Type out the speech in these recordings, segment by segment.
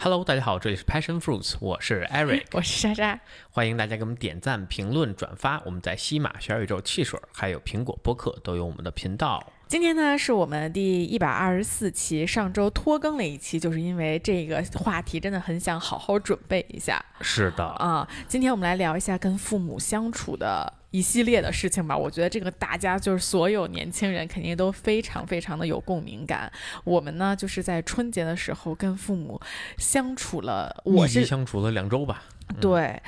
Hello，大家好，这里是 Passion Fruits，我是 Eric，我是莎莎，欢迎大家给我们点赞、评论、转发。我们在西马、小宇宙、汽水，还有苹果播客都有我们的频道。今天呢是我们第一百二十四期，上周拖更了一期，就是因为这个话题真的很想好好准备一下。是的啊，今天我们来聊一下跟父母相处的一系列的事情吧。我觉得这个大家就是所有年轻人肯定都非常非常的有共鸣感。我们呢就是在春节的时候跟父母相处了，我是相处了两周吧。对，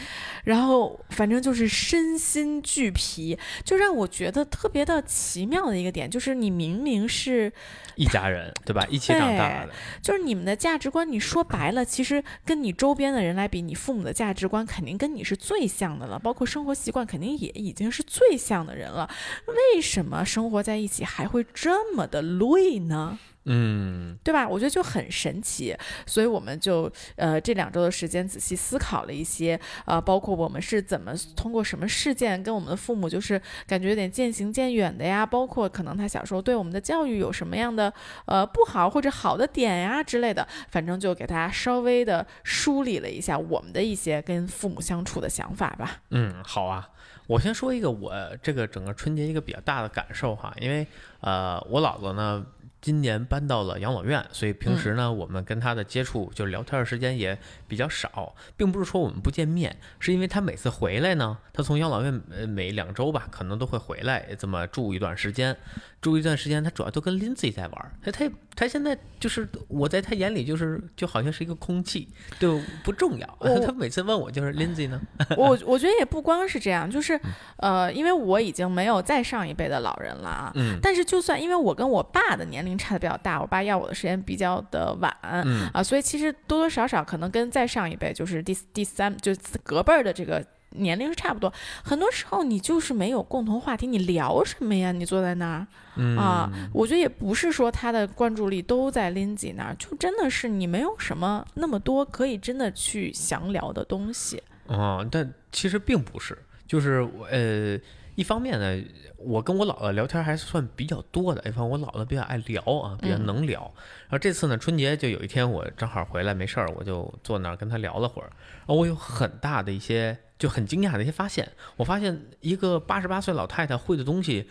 然后反正就是身心俱疲，就让我觉得特别的奇妙的一个点，就是你明明是一家人，对吧？一起长大的，就是你们的价值观，你说白了，其实跟你周边的人来比，你父母的价值观肯定跟你是最像的了，包括生活习惯，肯定也已经是最像的人了。为什么生活在一起还会这么的累呢？嗯，对吧？我觉得就很神奇，所以我们就呃这两周的时间仔细思考了一些，呃，包括我们是怎么通过什么事件跟我们的父母就是感觉有点渐行渐远的呀，包括可能他小时候对我们的教育有什么样的呃不好或者好的点呀之类的，反正就给大家稍微的梳理了一下我们的一些跟父母相处的想法吧。嗯，好啊，我先说一个我这个整个春节一个比较大的感受哈，因为呃我姥姥呢。今年搬到了养老院，所以平时呢，我们跟他的接触就是聊天的时间也比较少，并不是说我们不见面，是因为他每次回来呢，他从养老院呃每两周吧，可能都会回来这么住一段时间。住一段时间，他主要都跟 Lindsay 在玩。他他他现在就是我在他眼里就是就好像是一个空气，就不重要。他每次问我就是 Lindsay 呢。我我觉得也不光是这样，就是呃，因为我已经没有再上一辈的老人了啊。嗯。但是就算因为我跟我爸的年龄差的比较大，我爸要我的时间比较的晚。嗯。啊，所以其实多多少少可能跟再上一辈就是第第三就隔辈儿的这个。年龄是差不多，很多时候你就是没有共同话题，你聊什么呀？你坐在那儿，啊，我觉得也不是说他的关注力都在 Lindsay 那儿，就真的是你没有什么那么多可以真的去详聊的东西。哦，但其实并不是，就是我呃，一方面呢，我跟我姥姥聊天还算比较多的，一方面我姥姥比较爱聊啊，比较能聊。然后这次呢，春节就有一天我正好回来没事儿，我就坐那儿跟她聊了会儿，然后我有很大的一些。就很惊讶的一些发现，我发现一个八十八岁老太太会的东西。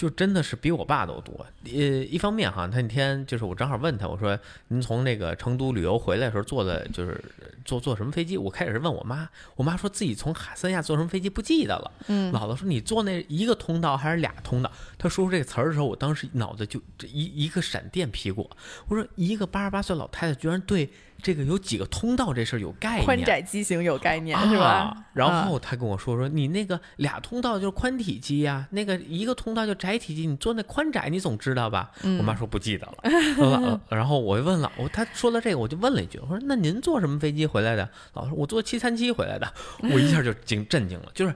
就真的是比我爸都多。呃，一方面哈，他那天就是我正好问他，我说您从那个成都旅游回来的时候坐的就是坐坐什么飞机？我开始是问我妈，我妈说自己从三亚坐什么飞机不记得了。嗯，姥姥说你坐那一个通道还是俩通道？他说出这个词儿的时候，我当时脑子就这一一个闪电劈过。我说一个八十八岁老太太居然对这个有几个通道这事儿有概念，宽窄机型有概念是吧？然后他跟我说说你那个俩通道就是宽体机呀，那个一个通道就窄。体机，你坐那宽窄，你总知道吧？我妈说不记得了。然后我就问了，我他说了这个，我就问了一句，我说那您坐什么飞机回来的？老师，我坐七三七回来的。我一下就惊震惊了，就是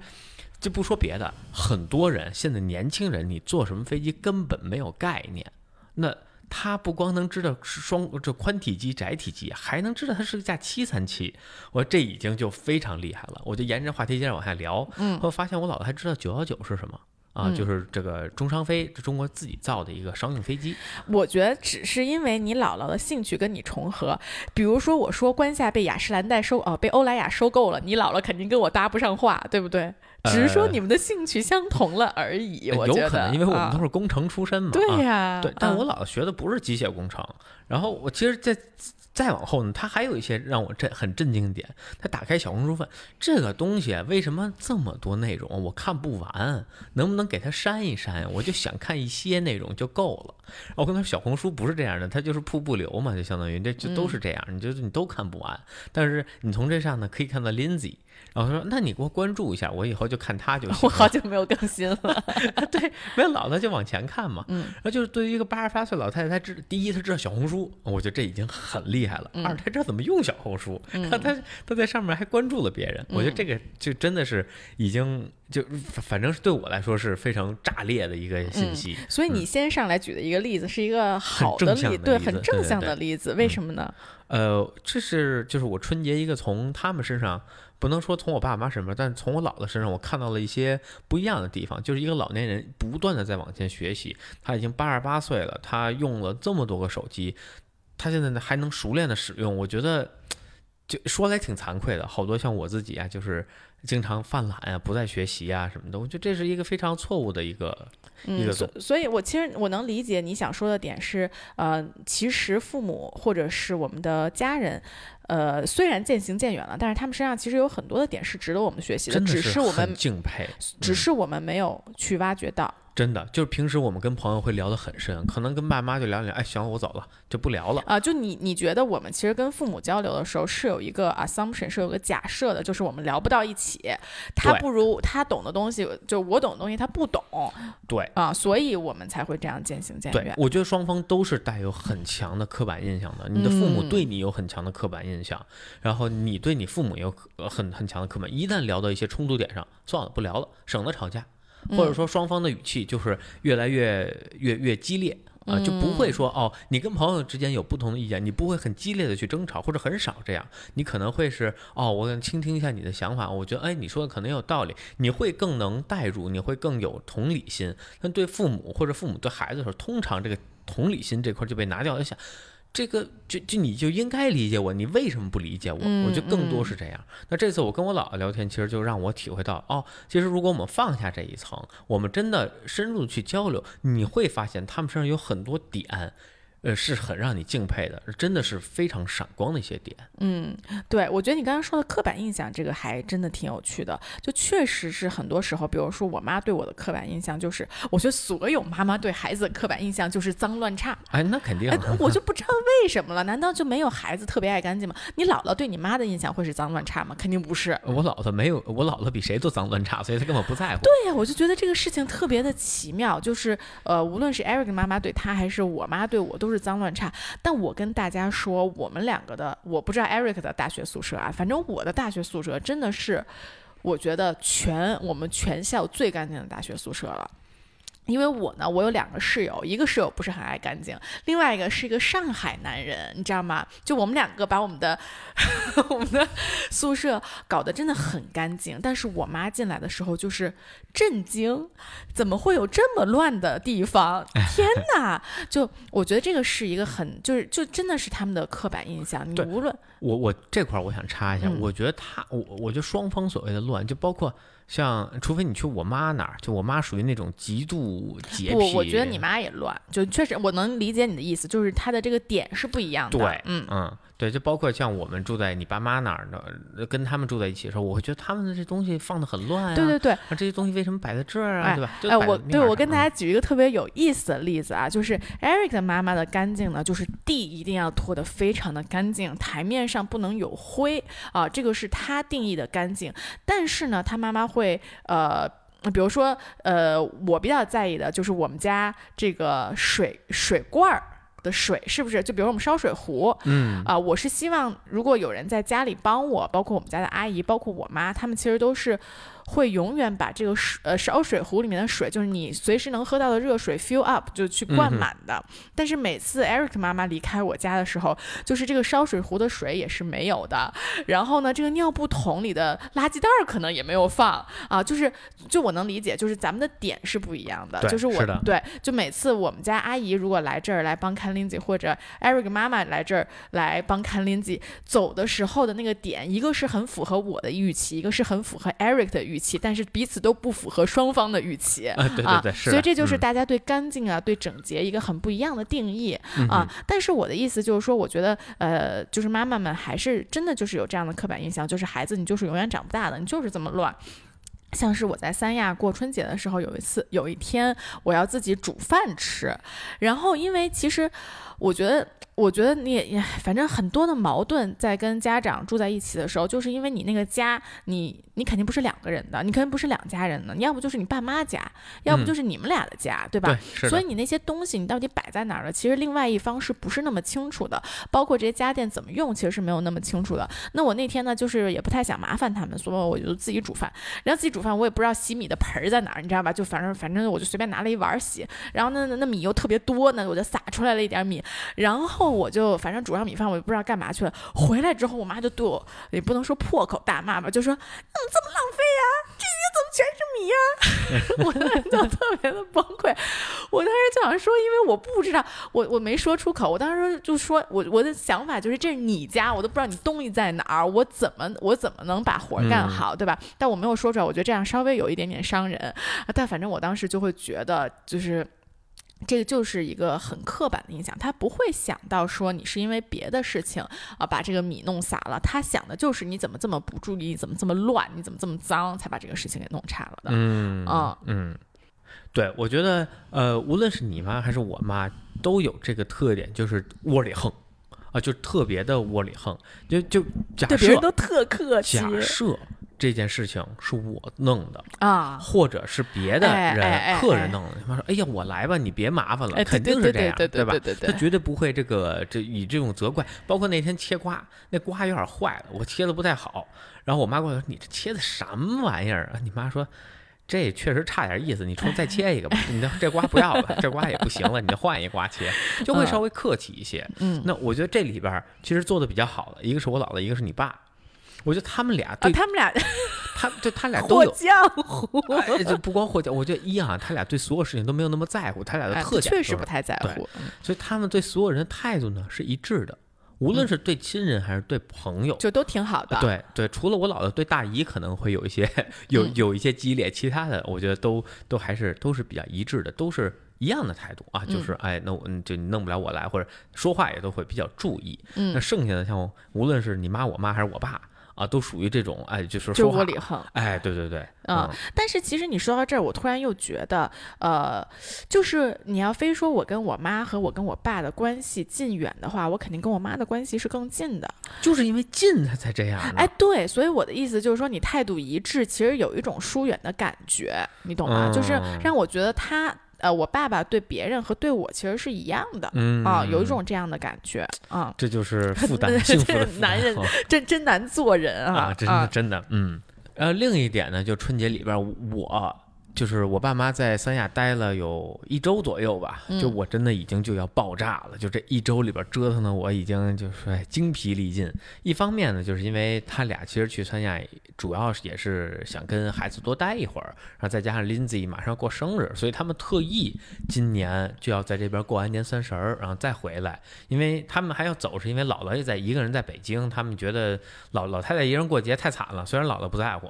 就不说别的，很多人现在年轻人，你坐什么飞机根本没有概念。那他不光能知道是双这宽体机、窄体机，还能知道它是架七三七。我这已经就非常厉害了。我就沿着话题接着往下聊，嗯，我发现我姥姥还知道九幺九是什么。啊，就是这个中商飞，这中国自己造的一个商用飞机。我觉得只是因为你姥姥的兴趣跟你重合，比如说我说关夏被雅诗兰黛收，哦，被欧莱雅收购了，你姥姥肯定跟我搭不上话，对不对？只是说你们的兴趣相同了而已。我觉得，有可能因为我们都是工程出身嘛。对呀，对，但我姥姥学的不是机械工程。然后我其实，在。再往后呢，他还有一些让我震很震惊的点。他打开小红书问这个东西为什么这么多内容，我看不完，能不能给他删一删？我就想看一些内容就够了。我跟他说小红书不是这样的，它就是瀑布流嘛，就相当于这就都是这样，你就你都看不完。但是你从这上呢可以看到 Lindsay。然后他说：“那你给我关注一下，我以后就看他就 行。”我好久没有更新了。对，没有老了就往前看嘛。嗯。然后就是对于一个八十八岁老太太，她知第一，她知道小红书，我觉得这已经很厉害了。二，她知道怎么用小红书。嗯。她她在上面还关注了别人，我觉得这个就真的是已经就反正是对我来说是非常炸裂的一个信息。所以你先上来举的一个例子是一个好的例，对，很正向的例子。为什么呢？呃，这是就是我春节一个从他们身上。不能说从我爸妈身上，但从我姥姥身上，我看到了一些不一样的地方。就是一个老年人不断的在往前学习，他已经八十八岁了，他用了这么多个手机，他现在呢还能熟练的使用。我觉得就说来挺惭愧的，好多像我自己啊，就是经常犯懒啊，不再学习啊什么的。我觉得这是一个非常错误的一个一个。所所以，我其实我能理解你想说的点是，呃，其实父母或者是我们的家人。呃，虽然渐行渐远了，但是他们身上其实有很多的点是值得我们学习的，只是我们敬佩，只是我们没有去挖掘到。真的，就是平时我们跟朋友会聊得很深，可能跟爸妈就聊聊，哎，行，我走了，就不聊了啊。就你，你觉得我们其实跟父母交流的时候是有一个 assumption，是有个假设的，就是我们聊不到一起，他不如他懂的东西，就我懂的东西他不懂，对啊，所以我们才会这样渐行渐远。我觉得双方都是带有很强的刻板印象的，你的父母对你有很强的刻板印象，然后你对你父母有很很强的刻板，一旦聊到一些冲突点上，算了，不聊了，省得吵架。或者说双方的语气就是越来越越越激烈啊，就不会说哦，你跟朋友之间有不同的意见，你不会很激烈的去争吵，或者很少这样，你可能会是哦，我倾听一下你的想法，我觉得哎，你说的可能有道理，你会更能代入，你会更有同理心。但对父母或者父母对孩子的时候，通常这个同理心这块就被拿掉一下。这个就就你就应该理解我，你为什么不理解我？我觉得更多是这样。那这次我跟我姥姥聊天，其实就让我体会到，哦，其实如果我们放下这一层，我们真的深入去交流，你会发现他们身上有很多点。呃，是很让你敬佩的，真的是非常闪光的一些点。嗯，对，我觉得你刚刚说的刻板印象，这个还真的挺有趣的。就确实是很多时候，比如说我妈对我的刻板印象，就是我觉得所有妈妈对孩子的刻板印象就是脏乱差。哎，那肯定。我就不知道为什么了，难道就没有孩子特别爱干净吗？你姥姥对你妈的印象会是脏乱差吗？肯定不是。我姥姥没有，我姥姥比谁都脏乱差，所以她根本不在乎。对呀，我就觉得这个事情特别的奇妙，就是呃，无论是 Eric 妈妈对他，还是我妈对我，都是。是脏乱差，但我跟大家说，我们两个的，我不知道 Eric 的大学宿舍啊，反正我的大学宿舍真的是，我觉得全我们全校最干净的大学宿舍了。因为我呢，我有两个室友，一个室友不是很爱干净，另外一个是一个上海男人，你知道吗？就我们两个把我们的 我们的宿舍搞得真的很干净，但是我妈进来的时候就是震惊，怎么会有这么乱的地方？天哪！就我觉得这个是一个很就是就真的是他们的刻板印象。你无论我我这块我想插一下，我觉得他我我觉得双方所谓的乱，就包括。像，除非你去我妈那儿，就我妈属于那种极度洁癖。不，我觉得你妈也乱，就确实我能理解你的意思，就是她的这个点是不一样的。对，嗯嗯。对，就包括像我们住在你爸妈那儿的，跟他们住在一起的时候，我会觉得他们的这东西放的很乱啊。对对对，这些东西为什么摆在这儿啊？对吧？哎，我对我跟大家举一个特别有意思的例子啊，就是 Eric 的妈妈的干净呢，就是地一定要拖得非常的干净，台面上不能有灰啊，这个是他定义的干净。但是呢，他妈妈会呃，比如说呃，我比较在意的就是我们家这个水水罐儿。的水是不是？就比如我们烧水壶，嗯啊，我是希望如果有人在家里帮我，包括我们家的阿姨，包括我妈，他们其实都是。会永远把这个水呃烧水壶里面的水，就是你随时能喝到的热水 fill up 就去灌满的。但是每次 Eric 妈妈离开我家的时候，就是这个烧水壶的水也是没有的。然后呢，这个尿布桶里的垃圾袋可能也没有放啊。就是就我能理解，就是咱们的点是不一样的。就是我对，就每次我们家阿姨如果来这儿来帮看 Lindsay，或者 Eric 妈妈来这儿来帮看 Lindsay，走的时候的那个点，一个是很符合我的预期，一个是很符合 Eric 的预。预期，但是彼此都不符合双方的预期啊，对对对，所以这就是大家对干净啊、对整洁一个很不一样的定义啊。但是我的意思就是说，我觉得呃，就是妈妈们还是真的就是有这样的刻板印象，就是孩子你就是永远长不大的，你就是这么乱。像是我在三亚过春节的时候，有一次有一天我要自己煮饭吃，然后因为其实我觉得。我觉得你也，反正很多的矛盾在跟家长住在一起的时候，就是因为你那个家，你你肯定不是两个人的，你肯定不是两家人的，你要不就是你爸妈家，要不就是你们俩的家，对吧？对，所以你那些东西你到底摆在哪儿了，其实另外一方是不是那么清楚的？包括这些家电怎么用，其实是没有那么清楚的。那我那天呢，就是也不太想麻烦他们，所以我就自己煮饭。然后自己煮饭，我也不知道洗米的盆儿在哪儿，你知道吧？就反正反正我就随便拿了一碗洗。然后那那米又特别多呢，我就撒出来了一点米，然后。我就反正煮上米饭，我就不知道干嘛去了。回来之后，我妈就对我也不能说破口大骂吧，就说：“你怎么，这么浪费呀？这鱼怎么全是米呀！我当时就特别的崩溃，我当时就想说，因为我不知道，我我没说出口，我当时就说，我我的想法就是这是你家，我都不知道你东西在哪儿，我怎么我怎么能把活干好，对吧？但我没有说出来，我觉得这样稍微有一点点伤人，但反正我当时就会觉得就是。这个就是一个很刻板的印象，他不会想到说你是因为别的事情啊把这个米弄洒了，他想的就是你怎么这么不注意，怎么这么乱，你怎么这么脏，才把这个事情给弄差了的。嗯嗯嗯，对，我觉得呃，无论是你妈还是我妈，都有这个特点，就是窝里横啊，就特别的窝里横，就就假设别人都特客气。假设。这件事情是我弄的啊，或者是别的人客人弄的。他妈说：“哎呀，我来吧，你别麻烦了。”肯定是这样，对吧？他绝对不会这个这以这种责怪。包括那天切瓜，那瓜有点坏了，我切的不太好。然后我妈过来说：“你这切的什么玩意儿啊？”你妈说：“这确实差点意思，你重再切一个吧。你这这瓜不要了，这瓜也不行了，你就换一瓜切，就会稍微客气一些。”嗯，那我觉得这里边其实做的比较好的，一个是我姥姥，一个是你爸。我觉得他们俩 对，他们俩，他对他俩都有浆糊，就不光霍江，我觉得一样，他俩对所有事情都没有那么在乎，他俩的特点确实不太在乎，所以他们对所有人的态度呢是一致的，无论是对亲人还是对朋友，就都挺好的。对对，除了我姥姥对大姨可能会有一些 有有一些激烈，其他的我觉得都都还是都是比较一致的，都是一样的态度啊，就是哎，那我就你弄不了我来，或者说话也都会比较注意。那剩下的像无论是你妈、我妈还是我爸。啊，都属于这种，哎，就是就窝里横，哎，对对对，嗯。但是其实你说到这儿，我突然又觉得，呃，就是你要非说我跟我妈和我跟我爸的关系近远的话，我肯定跟我妈的关系是更近的，就是因为近他才这样。哎，对，所以我的意思就是说，你态度一致，其实有一种疏远的感觉，你懂吗？就是让我觉得他。呃，我爸爸对别人和对我其实是一样的，啊，有一种这样的感觉，啊，这就是 负担，幸福的男人真真难做人啊，真的真的，嗯，呃，另一点呢，就春节里边我。就是我爸妈在三亚待了有一周左右吧，就我真的已经就要爆炸了。就这一周里边折腾的我已经就是精疲力尽。一方面呢，就是因为他俩其实去三亚主要也是想跟孩子多待一会儿，然后再加上 Lindsay 马上过生日，所以他们特意今年就要在这边过完年三十儿，然后再回来。因为他们还要走，是因为姥姥也在一个人在北京，他们觉得老老太太一个人过节太惨了。虽然姥姥不在乎，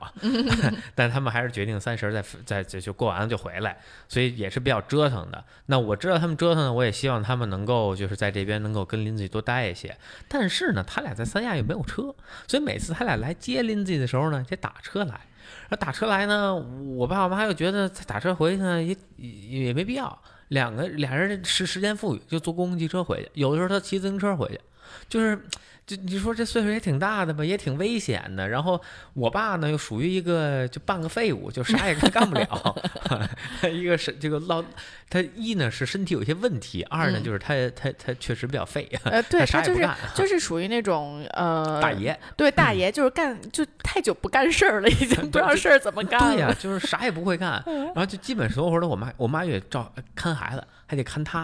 但他们还是决定三十在在。就就过完了就回来，所以也是比较折腾的。那我知道他们折腾呢，我也希望他们能够就是在这边能够跟林子多待一些。但是呢，他俩在三亚又没有车，所以每次他俩来接林子的时候呢，得打车来。而打车来呢，我爸我妈又觉得打车回去呢也也没必要，两个俩人时时间富裕，就坐公共汽车回去。有的时候他骑自行车回去，就是。就你说这岁数也挺大的吧，也挺危险的。然后我爸呢，又属于一个就半个废物，就啥也干不了。一个是这个老，他一呢是身体有一些问题，二呢就是他他他确实比较废。呃，对他就是就是属于那种呃大爷，对大爷就是干就太久不干事儿了，已经不知道事儿怎么干了。对呀，就是啥也不会干，然后就基本所有活都我妈我妈也照看孩子，还得看他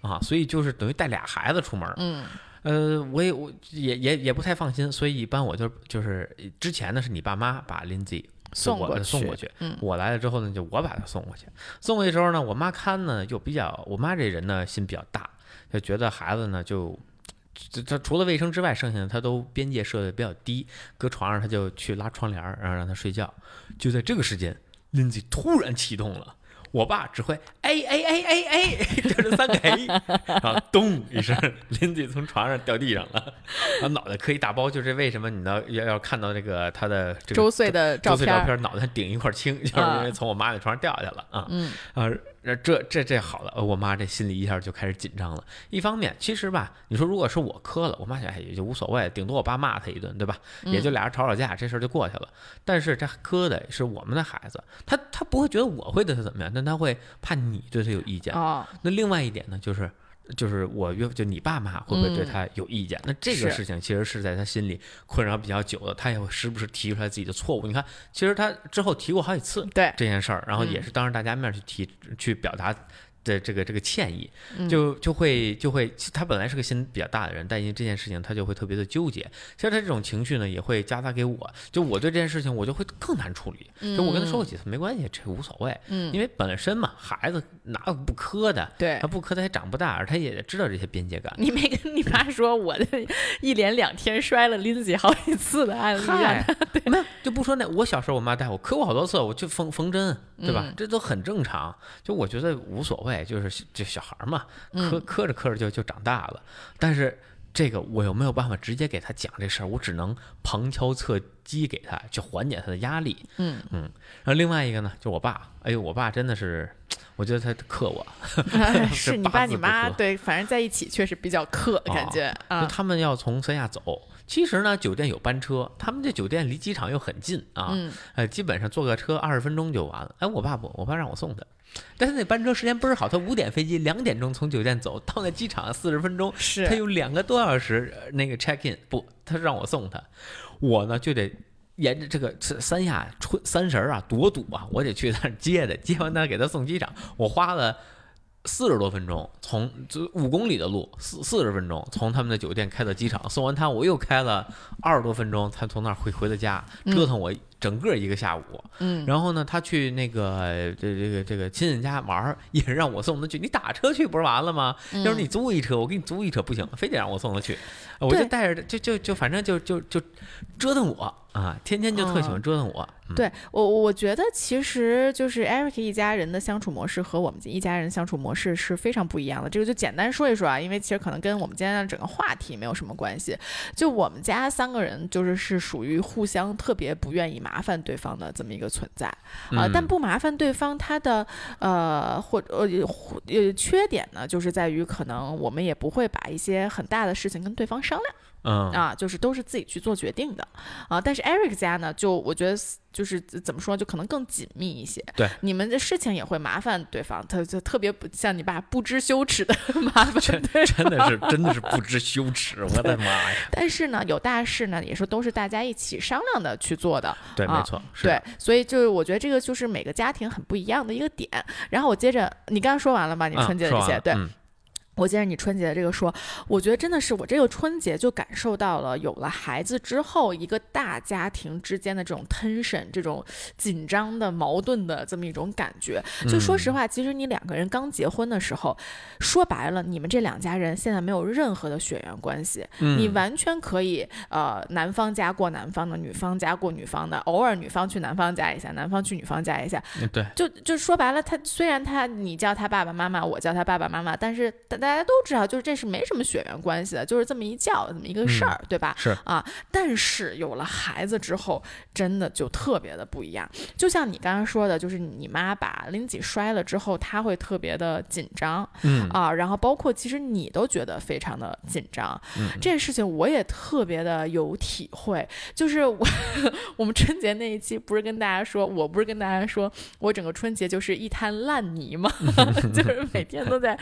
啊，所以就是等于带俩孩子出门。嗯。呃，我也我也也也不太放心，所以一般我就就是之前呢是你爸妈把 Lindsay 送过送过去，嗯，我来了之后呢就我把他送过去，送过去之后呢，我妈看呢又比较，我妈这人呢心比较大，就觉得孩子呢就，他除了卫生之外，剩下的他都边界设的比较低，搁床上他就去拉窗帘，然后让他睡觉，就在这个时间，Lindsay 突然启动了。我爸只会哎哎哎哎哎 就是三个 A，然后咚一声，林子从床上掉地上了，然后脑袋磕一大包。就是为什么你要要要看到这个他的这个周岁的周岁照片，脑袋顶一块青，就是因为从我妈那床上掉下去了啊。嗯啊。这这这好了，我妈这心里一下就开始紧张了。一方面，其实吧，你说如果是我磕了，我妈想也就无所谓，顶多我爸骂他一顿，对吧？也就俩人吵吵架，这事儿就过去了。但是这磕的是我们的孩子，他他不会觉得我会对他怎么样，但他会怕你对他有意见。那另外一点呢，就是。就是我约，就你爸妈会不会对他有意见？那这个事情其实是在他心里困扰比较久的，他也会时不时提出来自己的错误。你看，其实他之后提过好几次对这件事儿，然后也是当着大家面去提、去表达的这个这个歉意，就就会就会，他本来是个心比较大的人，但因为这件事情，他就会特别的纠结。其实他这种情绪呢，也会加杂给我，就我对这件事情，我就会更难处理。就我跟他说过几次，没关系，这无所谓。嗯，因为本身嘛，孩子哪有不磕的？对，他不磕，他也长不大，而他也知道这些边界感。你没跟你妈说我的一连两天摔了林子好几次的案例？对，没有就不说那。我小时候我妈带我磕过好多次，我就缝缝针，对吧？这都很正常。就我觉得无所谓。就是就小孩嘛，磕磕着磕着就就长大了。但是这个我又没有办法直接给他讲这事儿，我只能旁敲侧击给他，去缓解他的压力。嗯嗯。然后另外一个呢，就我爸，哎呦，我爸真的是，我觉得他克我。是你爸你妈对，反正在一起确实比较克，感觉。就他们要从三亚走，其实呢，酒店有班车，他们这酒店离机场又很近啊，呃，基本上坐个车二十分钟就完了。哎，我爸不，我爸让我送他。但是那班车时间倍儿好，他五点飞机，两点钟从酒店走到那机场四十分钟，是他有两个多小时那个 check in，不，他让我送他，我呢就得沿着这个三亚春三十啊，多堵啊，我得去那儿接他，接完他给他送机场，我花了。四十多分钟，从就五公里的路，四四十分钟从他们的酒店开到机场，送完他我又开了二十多分钟才从那儿回回的家，折腾我整个一个下午。嗯，然后呢，他去那个这这个这个亲戚家玩，也是让我送他去。你打车去不是完了吗？要是你租一车，我给你租一车不行，非得让我送他去，我就带着就就就反正就就就折腾我。啊，天天就特喜欢折腾我。对我，我觉得其实就是 Eric 一家人的相处模式和我们一家人相处模式是非常不一样的。这个就简单说一说啊，因为其实可能跟我们今天的整个话题没有什么关系。就我们家三个人就是是属于互相特别不愿意麻烦对方的这么一个存在啊。但不麻烦对方，他的呃或呃呃缺点呢，就是在于可能我们也不会把一些很大的事情跟对方商量。嗯啊，就是都是自己去做决定的啊。但是 Eric 家呢，就我觉得就是怎么说，就可能更紧密一些。对，你们的事情也会麻烦对方，他就特别不像你爸不知羞耻的 麻烦。真真的是真的是不知羞耻，我的妈呀！但是呢，有大事呢，也是都是大家一起商量的去做的。对，没错。对，所以就是我觉得这个就是每个家庭很不一样的一个点。然后我接着，你刚刚说完了吗？你春节的一些，对。我接着你春节的这个说，我觉得真的是我这个春节就感受到了，有了孩子之后，一个大家庭之间的这种 tension，这种紧张的、矛盾的这么一种感觉。就说实话，其实你两个人刚结婚的时候，说白了，你们这两家人现在没有任何的血缘关系，你完全可以呃，男方家过男方的，女方家过女方的，偶尔女方去男方家一下，男方去女方家一下。对，就就说白了，他虽然他你叫他爸爸妈妈，我叫他爸爸妈妈，但是但。大家都知道，就是这是没什么血缘关系的，就是这么一叫这么一个事儿，对吧？是啊，但是有了孩子之后，真的就特别的不一样。就像你刚刚说的，就是你妈把林吉摔了之后，她会特别的紧张，嗯啊，然后包括其实你都觉得非常的紧张。这件事情我也特别的有体会，就是我 我们春节那一期不是跟大家说，我不是跟大家说我整个春节就是一滩烂泥吗，就是每天都在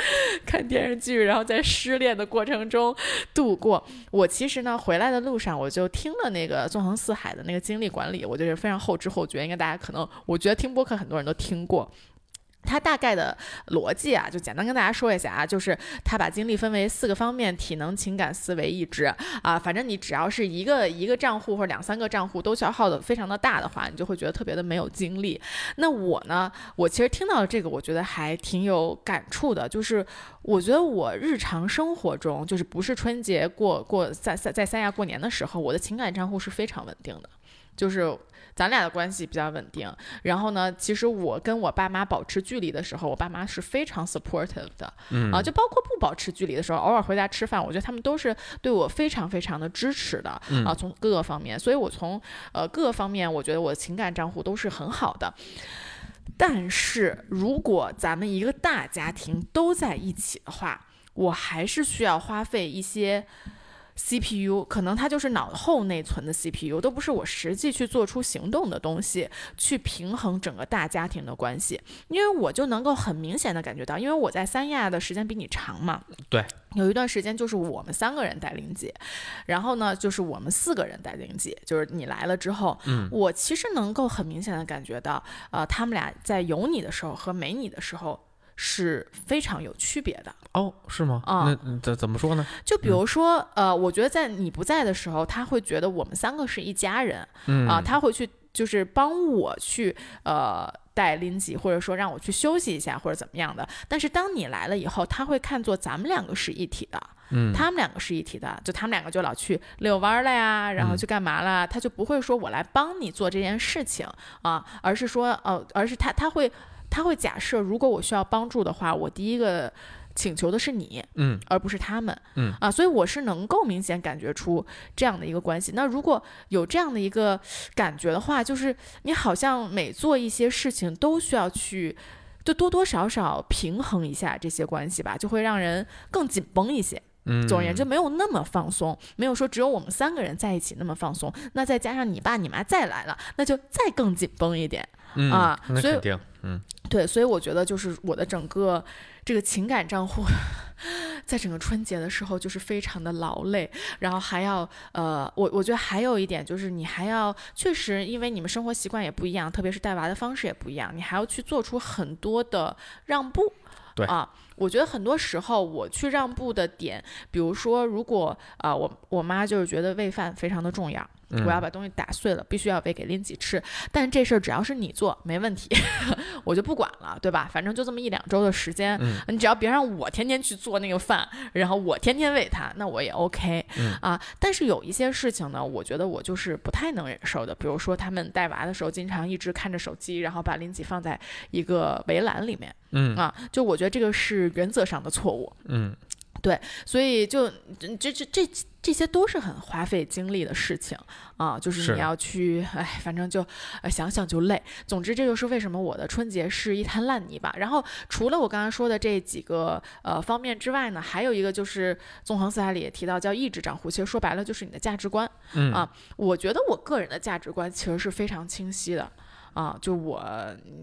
看电视。剧，然后在失恋的过程中度过。我其实呢，回来的路上我就听了那个纵横四海的那个经历管理，我就是非常后知后觉。应该大家可能，我觉得听播客很多人都听过。他大概的逻辑啊，就简单跟大家说一下啊，就是他把精力分为四个方面：体能、情感、思维、意志啊。反正你只要是一个一个账户或者两三个账户都消耗的非常的大的话，你就会觉得特别的没有精力。那我呢，我其实听到这个，我觉得还挺有感触的。就是我觉得我日常生活中，就是不是春节过过在在在三亚过年的时候，我的情感账户是非常稳定的，就是。咱俩的关系比较稳定，然后呢，其实我跟我爸妈保持距离的时候，我爸妈是非常 supportive 的，啊，就包括不保持距离的时候，偶尔回家吃饭，我觉得他们都是对我非常非常的支持的，啊，从各个方面，所以我从呃各个方面，我觉得我的情感账户都是很好的。但是如果咱们一个大家庭都在一起的话，我还是需要花费一些。CPU 可能它就是脑后内存的 CPU，都不是我实际去做出行动的东西，去平衡整个大家庭的关系。因为我就能够很明显的感觉到，因为我在三亚的时间比你长嘛，对，有一段时间就是我们三个人带玲姐，然后呢就是我们四个人带玲姐，就是你来了之后，嗯，我其实能够很明显的感觉到，呃，他们俩在有你的时候和没你的时候。是非常有区别的。哦，是吗？啊，那怎怎么说呢？就比如说，呃，我觉得在你不在的时候，他会觉得我们三个是一家人，嗯啊，他会去就是帮我去呃带林吉，或者说让我去休息一下或者怎么样的。但是当你来了以后，他会看作咱们两个是一体的，嗯，他们两个是一体的，就他们两个就老去遛弯了呀，然后去干嘛了，他就不会说我来帮你做这件事情啊，而是说，呃，而是他他会他会假设，如果我需要帮助的话，我第一个。请求的是你，嗯，而不是他们，嗯啊，所以我是能够明显感觉出这样的一个关系。那如果有这样的一个感觉的话，就是你好像每做一些事情都需要去，就多多少少平衡一下这些关系吧，就会让人更紧绷一些。嗯，总而言之，没有那么放松，没有说只有我们三个人在一起那么放松。那再加上你爸你妈再来了，那就再更紧绷一点啊。所以，嗯，对，所以我觉得就是我的整个。这个情感账户，在整个春节的时候就是非常的劳累，然后还要呃，我我觉得还有一点就是你还要确实，因为你们生活习惯也不一样，特别是带娃的方式也不一样，你还要去做出很多的让步。对啊，我觉得很多时候我去让步的点，比如说如果啊，我我妈就是觉得喂饭非常的重要。我要把东西打碎了，必须要喂给林吉吃。但这事儿只要是你做，没问题，我就不管了，对吧？反正就这么一两周的时间，你只要别让我天天去做那个饭，然后我天天喂他，那我也 OK 啊。但是有一些事情呢，我觉得我就是不太能忍受的，比如说他们带娃的时候，经常一直看着手机，然后把林吉放在一个围栏里面，嗯啊，就我觉得这个是原则上的错误，嗯。对，所以就这这这这些都是很花费精力的事情啊，就是你要去，哎，反正就想想就累。总之，这就是为什么我的春节是一滩烂泥吧。然后，除了我刚刚说的这几个呃方面之外呢，还有一个就是纵横四海里也提到叫意志账户，其实说白了就是你的价值观啊。我觉得我个人的价值观其实是非常清晰的。啊，就我，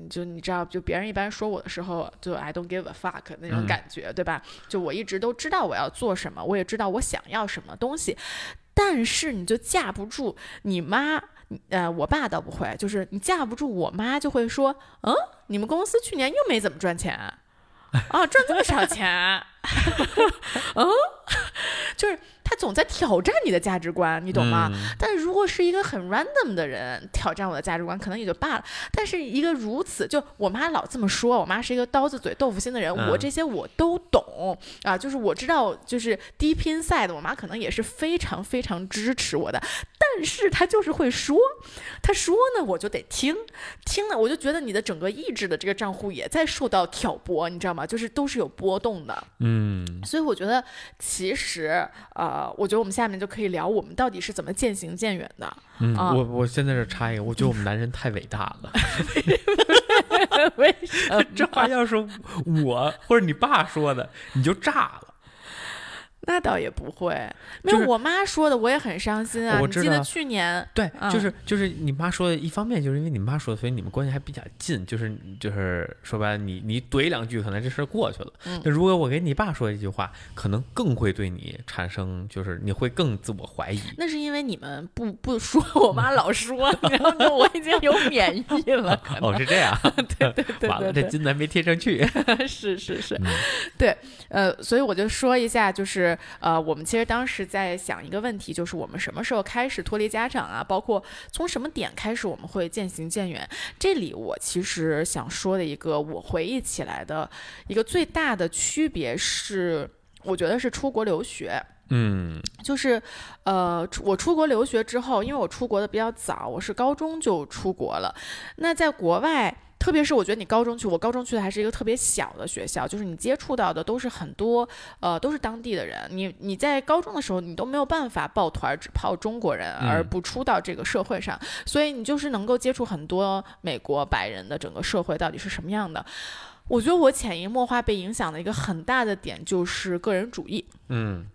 就你知道，就别人一般说我的时候，就 I don't give a fuck 那种感觉，对吧？就我一直都知道我要做什么，我也知道我想要什么东西，但是你就架不住你妈，呃，我爸倒不会，就是你架不住我妈就会说，嗯，你们公司去年又没怎么赚钱，啊，赚这么少钱，嗯，就是。他总在挑战你的价值观，你懂吗？但是如果是一个很 random 的人挑战我的价值观，可能也就罢了。但是一个如此，就我妈老这么说，我妈是一个刀子嘴豆腐心的人，我这些我都懂啊，就是我知道，就是 deep inside，我妈可能也是非常非常支持我的。但是她就是会说，她说呢，我就得听，听了我就觉得你的整个意志的这个账户也在受到挑拨，你知道吗？就是都是有波动的。嗯，所以我觉得其实呃。呃，我觉得我们下面就可以聊我们到底是怎么渐行渐远的。嗯，我我现在这插一个，我觉得我们男人太伟大了。为什么？这话要是我或者你爸说的，你就炸了。那倒也不会，没有我妈说的，我也很伤心啊。我记得去年，对，就是就是你妈说的，一方面就是因为你妈说的，所以你们关系还比较近，就是就是说白了，你你怼两句，可能这事儿过去了。那如果我给你爸说一句话，可能更会对你产生，就是你会更自我怀疑。那是因为你们不不说，我妈老说，然后我已经有免疫了。哦，是这样。对对对，完了，这金子还没贴上去。是是是，对，呃，所以我就说一下，就是。呃，我们其实当时在想一个问题，就是我们什么时候开始脱离家长啊？包括从什么点开始我们会渐行渐远？这里我其实想说的一个，我回忆起来的一个最大的区别是，我觉得是出国留学。嗯，就是呃，我出国留学之后，因为我出国的比较早，我是高中就出国了。那在国外。特别是我觉得你高中去，我高中去的还是一个特别小的学校，就是你接触到的都是很多，呃，都是当地的人。你你在高中的时候，你都没有办法抱团只泡中国人，而不出到这个社会上，所以你就是能够接触很多美国白人的整个社会到底是什么样的。我觉得我潜移默化被影响的一个很大的点就是个人主义。嗯。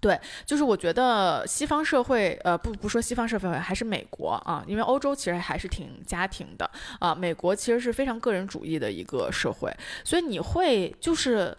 对，就是我觉得西方社会，呃，不不说西方社会，还是美国啊，因为欧洲其实还是挺家庭的啊，美国其实是非常个人主义的一个社会，所以你会就是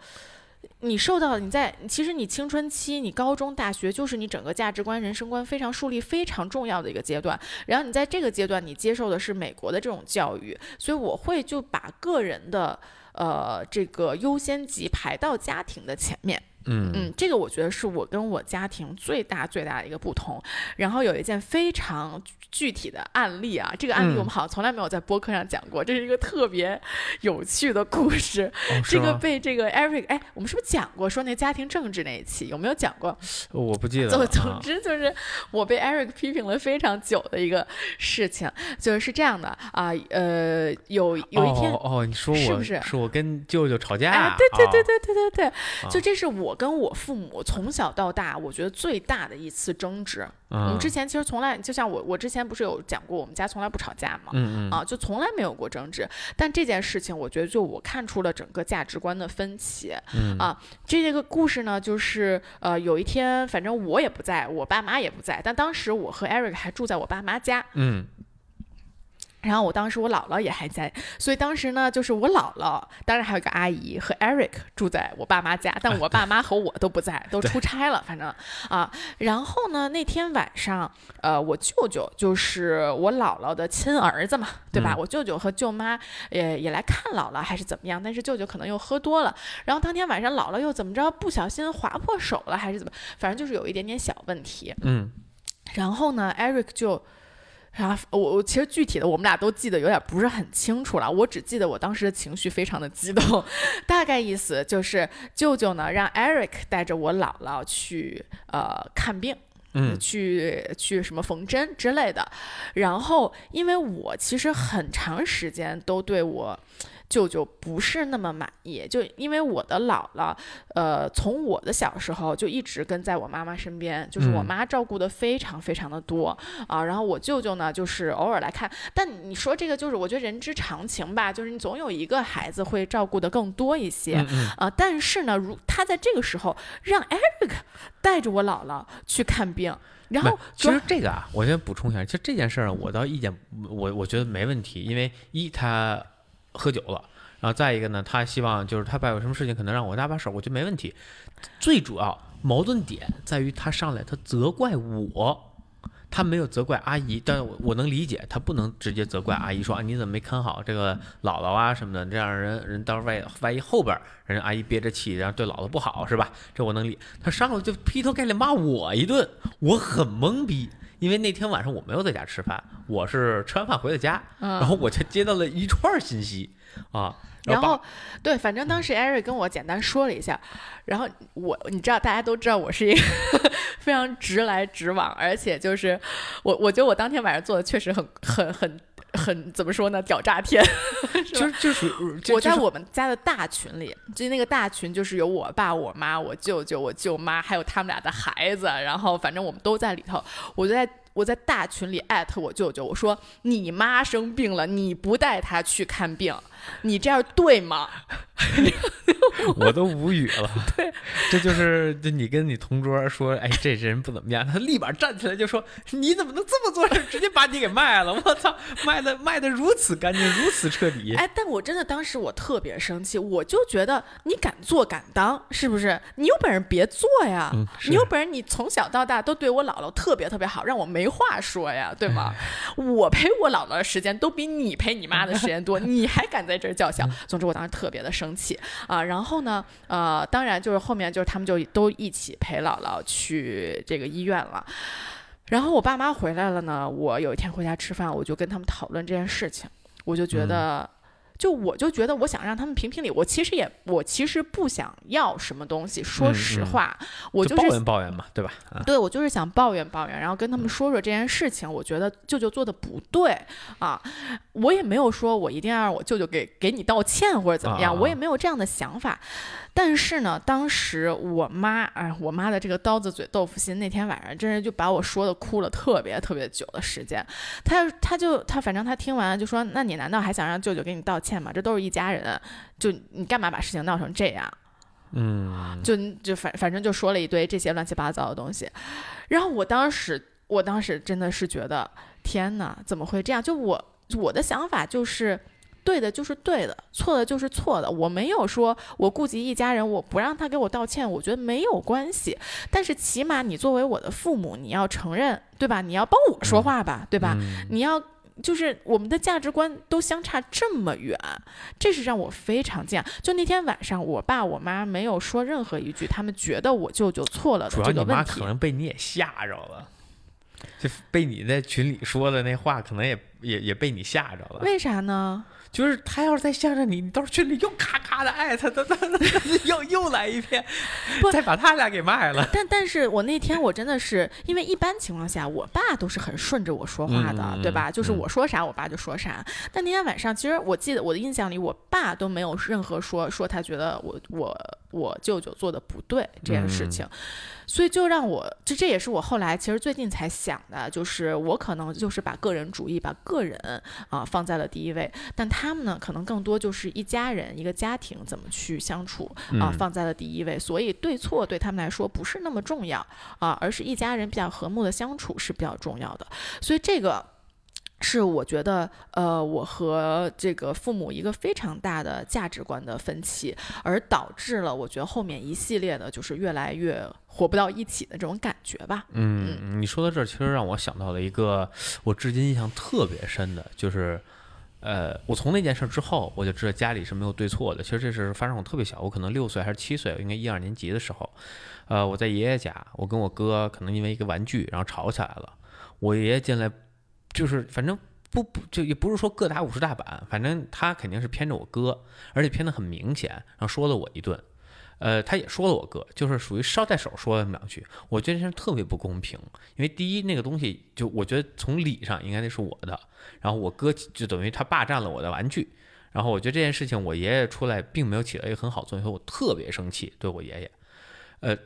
你受到你在其实你青春期，你高中、大学就是你整个价值观、人生观非常树立非常重要的一个阶段，然后你在这个阶段你接受的是美国的这种教育，所以我会就把个人的。呃这个优先级排到家庭的前面。嗯嗯，这个我觉得是我跟我家庭最大最大的一个不同。然后有一件非常具体的案例啊，这个案例我们好像从来没有在播客上讲过，这是一个特别有趣的故事。这个被这个 Eric，哎，我们是不是讲过说那家庭政治那一期有没有讲过？我不记得。总总之就是我被 Eric 批评了非常久的一个事情，就是是这样的啊，呃，有有一天哦，你说我是不是是我跟舅舅吵架？哎，对对对对对对对，就这是我。我跟我父母从小到大，我觉得最大的一次争执。我们之前其实从来，就像我，我之前不是有讲过，我们家从来不吵架嘛，嗯啊，就从来没有过争执。但这件事情，我觉得就我看出了整个价值观的分歧。啊，这个故事呢，就是呃，有一天，反正我也不在，我爸妈也不在，但当时我和 Eric 还住在我爸妈家。嗯。然后我当时我姥姥也还在，所以当时呢，就是我姥姥，当然还有一个阿姨和 Eric 住在我爸妈家，但我爸妈和我都不在，都出差了，反正啊。然后呢，那天晚上，呃，我舅舅就是我姥姥的亲儿子嘛，对吧？我舅舅和舅妈也也来看姥姥，还是怎么样？但是舅舅可能又喝多了，然后当天晚上姥姥又怎么着，不小心划破手了，还是怎么？反正就是有一点点小问题。嗯。然后呢，Eric 就。然后我我其实具体的我们俩都记得有点不是很清楚了，我只记得我当时的情绪非常的激动，大概意思就是舅舅呢让 Eric 带着我姥姥去呃看病，嗯，去去什么缝针之类的，然后因为我其实很长时间都对我。舅舅不是那么满意，就因为我的姥姥，呃，从我的小时候就一直跟在我妈妈身边，就是我妈照顾的非常非常的多啊。然后我舅舅呢，就是偶尔来看。但你说这个，就是我觉得人之常情吧，就是你总有一个孩子会照顾的更多一些啊。但是呢，如他在这个时候让 Eric 带着我姥姥去看病，然后其实这个啊，我先补充一下，其实这件事儿我倒意见我我觉得没问题，因为一他。喝酒了，然后再一个呢，他希望就是他爸有什么事情可能让我搭把手，我觉得没问题。最主要矛盾点在于他上来他责怪我，他没有责怪阿姨，但我我能理解，他不能直接责怪阿姨说啊你怎么没看好这个姥姥啊什么的，这样人人到时候万万一后边人阿姨憋着气，然后对姥姥不好是吧？这我能理。他上来就劈头盖脸骂我一顿，我很懵逼。因为那天晚上我没有在家吃饭，我是吃完饭回的家，然后我就接到了一串信息啊。然后，对，反正当时艾瑞跟我简单说了一下，然后我你知道，大家都知道我是一个 非常直来直往，而且就是我我觉得我当天晚上做的确实很很很很怎么说呢，屌炸天。就就是我在我们家的大群里，就那个大群就是有我爸、我妈、我舅舅、我舅妈，还有他们俩的孩子，然后反正我们都在里头，我就在。我在大群里艾特我舅舅，我说你妈生病了，你不带她去看病，你这样对吗？我都无语了。对，这就是就你跟你同桌说，哎，这人不怎么样，他立马站起来就说，你怎么能这么做事，直接把你给卖了？我操，卖的卖的如此干净，如此彻底。哎，但我真的当时我特别生气，我就觉得你敢做敢当，是不是？你有本事别做呀！你有本事你从小到大都对我姥姥特别特别好，让我没话说呀，对吗？我陪我姥姥的时间都比你陪你妈的时间多，你还敢在这儿叫嚣？总之，我当时特别的生气啊。然后呢，呃，当然就是后面就是他们就都一起陪姥姥去这个医院了。然后我爸妈回来了呢，我有一天回家吃饭，我就跟他们讨论这件事情，我就觉得。就我就觉得，我想让他们评评理。我其实也，我其实不想要什么东西。说实话，我就是抱怨抱怨嘛，对吧？对，我就是想抱怨抱怨，然后跟他们说说这件事情。我觉得舅舅做的不对啊，我也没有说我一定要让我舅舅给给你道歉或者怎么样，我也没有这样的想法。但是呢，当时我妈，哎，我妈的这个刀子嘴豆腐心，那天晚上真是就把我说的哭了特别特别久的时间。她她就她反正她听完了就说：“那你难道还想让舅舅给你道歉吗？这都是一家人，就你干嘛把事情闹成这样？”嗯，就就反反正就说了一堆这些乱七八糟的东西。然后我当时我当时真的是觉得天哪，怎么会这样？就我我的想法就是。对的就是对的，错的就是错的。我没有说我顾及一家人，我不让他给我道歉，我觉得没有关系。但是起码你作为我的父母，你要承认，对吧？你要帮我说话吧，对吧？你要就是我们的价值观都相差这么远，这是让我非常惊讶。就那天晚上，我爸我妈没有说任何一句，他们觉得我舅舅错了的这个问题。主要你妈可能被你也吓着了，就被你在群里说的那话，可能也也也被你吓着了。为啥呢？就是他要是再向着你，你到时候群里又咔咔的艾特他，他 又又来一遍，再把他俩给卖了。但但是我那天我真的是，因为一般情况下，我爸都是很顺着我说话的，对吧？就是我说啥，我爸就说啥。但那天晚上，其实我记得我的印象里，我爸都没有任何说说他觉得我我我舅舅做的不对这件事情。所以就让我，这这也是我后来其实最近才想的，就是我可能就是把个人主义、把个人啊放在了第一位，但他们呢，可能更多就是一家人、一个家庭怎么去相处啊放在了第一位，所以对错对他们来说不是那么重要啊，而是一家人比较和睦的相处是比较重要的，所以这个。是我觉得，呃，我和这个父母一个非常大的价值观的分歧，而导致了我觉得后面一系列的就是越来越活不到一起的这种感觉吧。嗯，你说到这儿，其实让我想到了一个我至今印象特别深的，就是，呃，我从那件事之后，我就知道家里是没有对错的。其实这是发生我特别小，我可能六岁还是七岁，应该一二年级的时候，呃，我在爷爷家，我跟我哥可能因为一个玩具然后吵起来了，我爷爷进来。就是反正不不就也不是说各打五十大板，反正他肯定是偏着我哥，而且偏的很明显，然后说了我一顿，呃，他也说了我哥，就是属于捎带手说了那么两句，我觉得这事特别不公平，因为第一那个东西就我觉得从理上应该那是我的，然后我哥就等于他霸占了我的玩具，然后我觉得这件事情我爷爷出来并没有起到一个很好作用，所以我特别生气，对我爷爷，呃，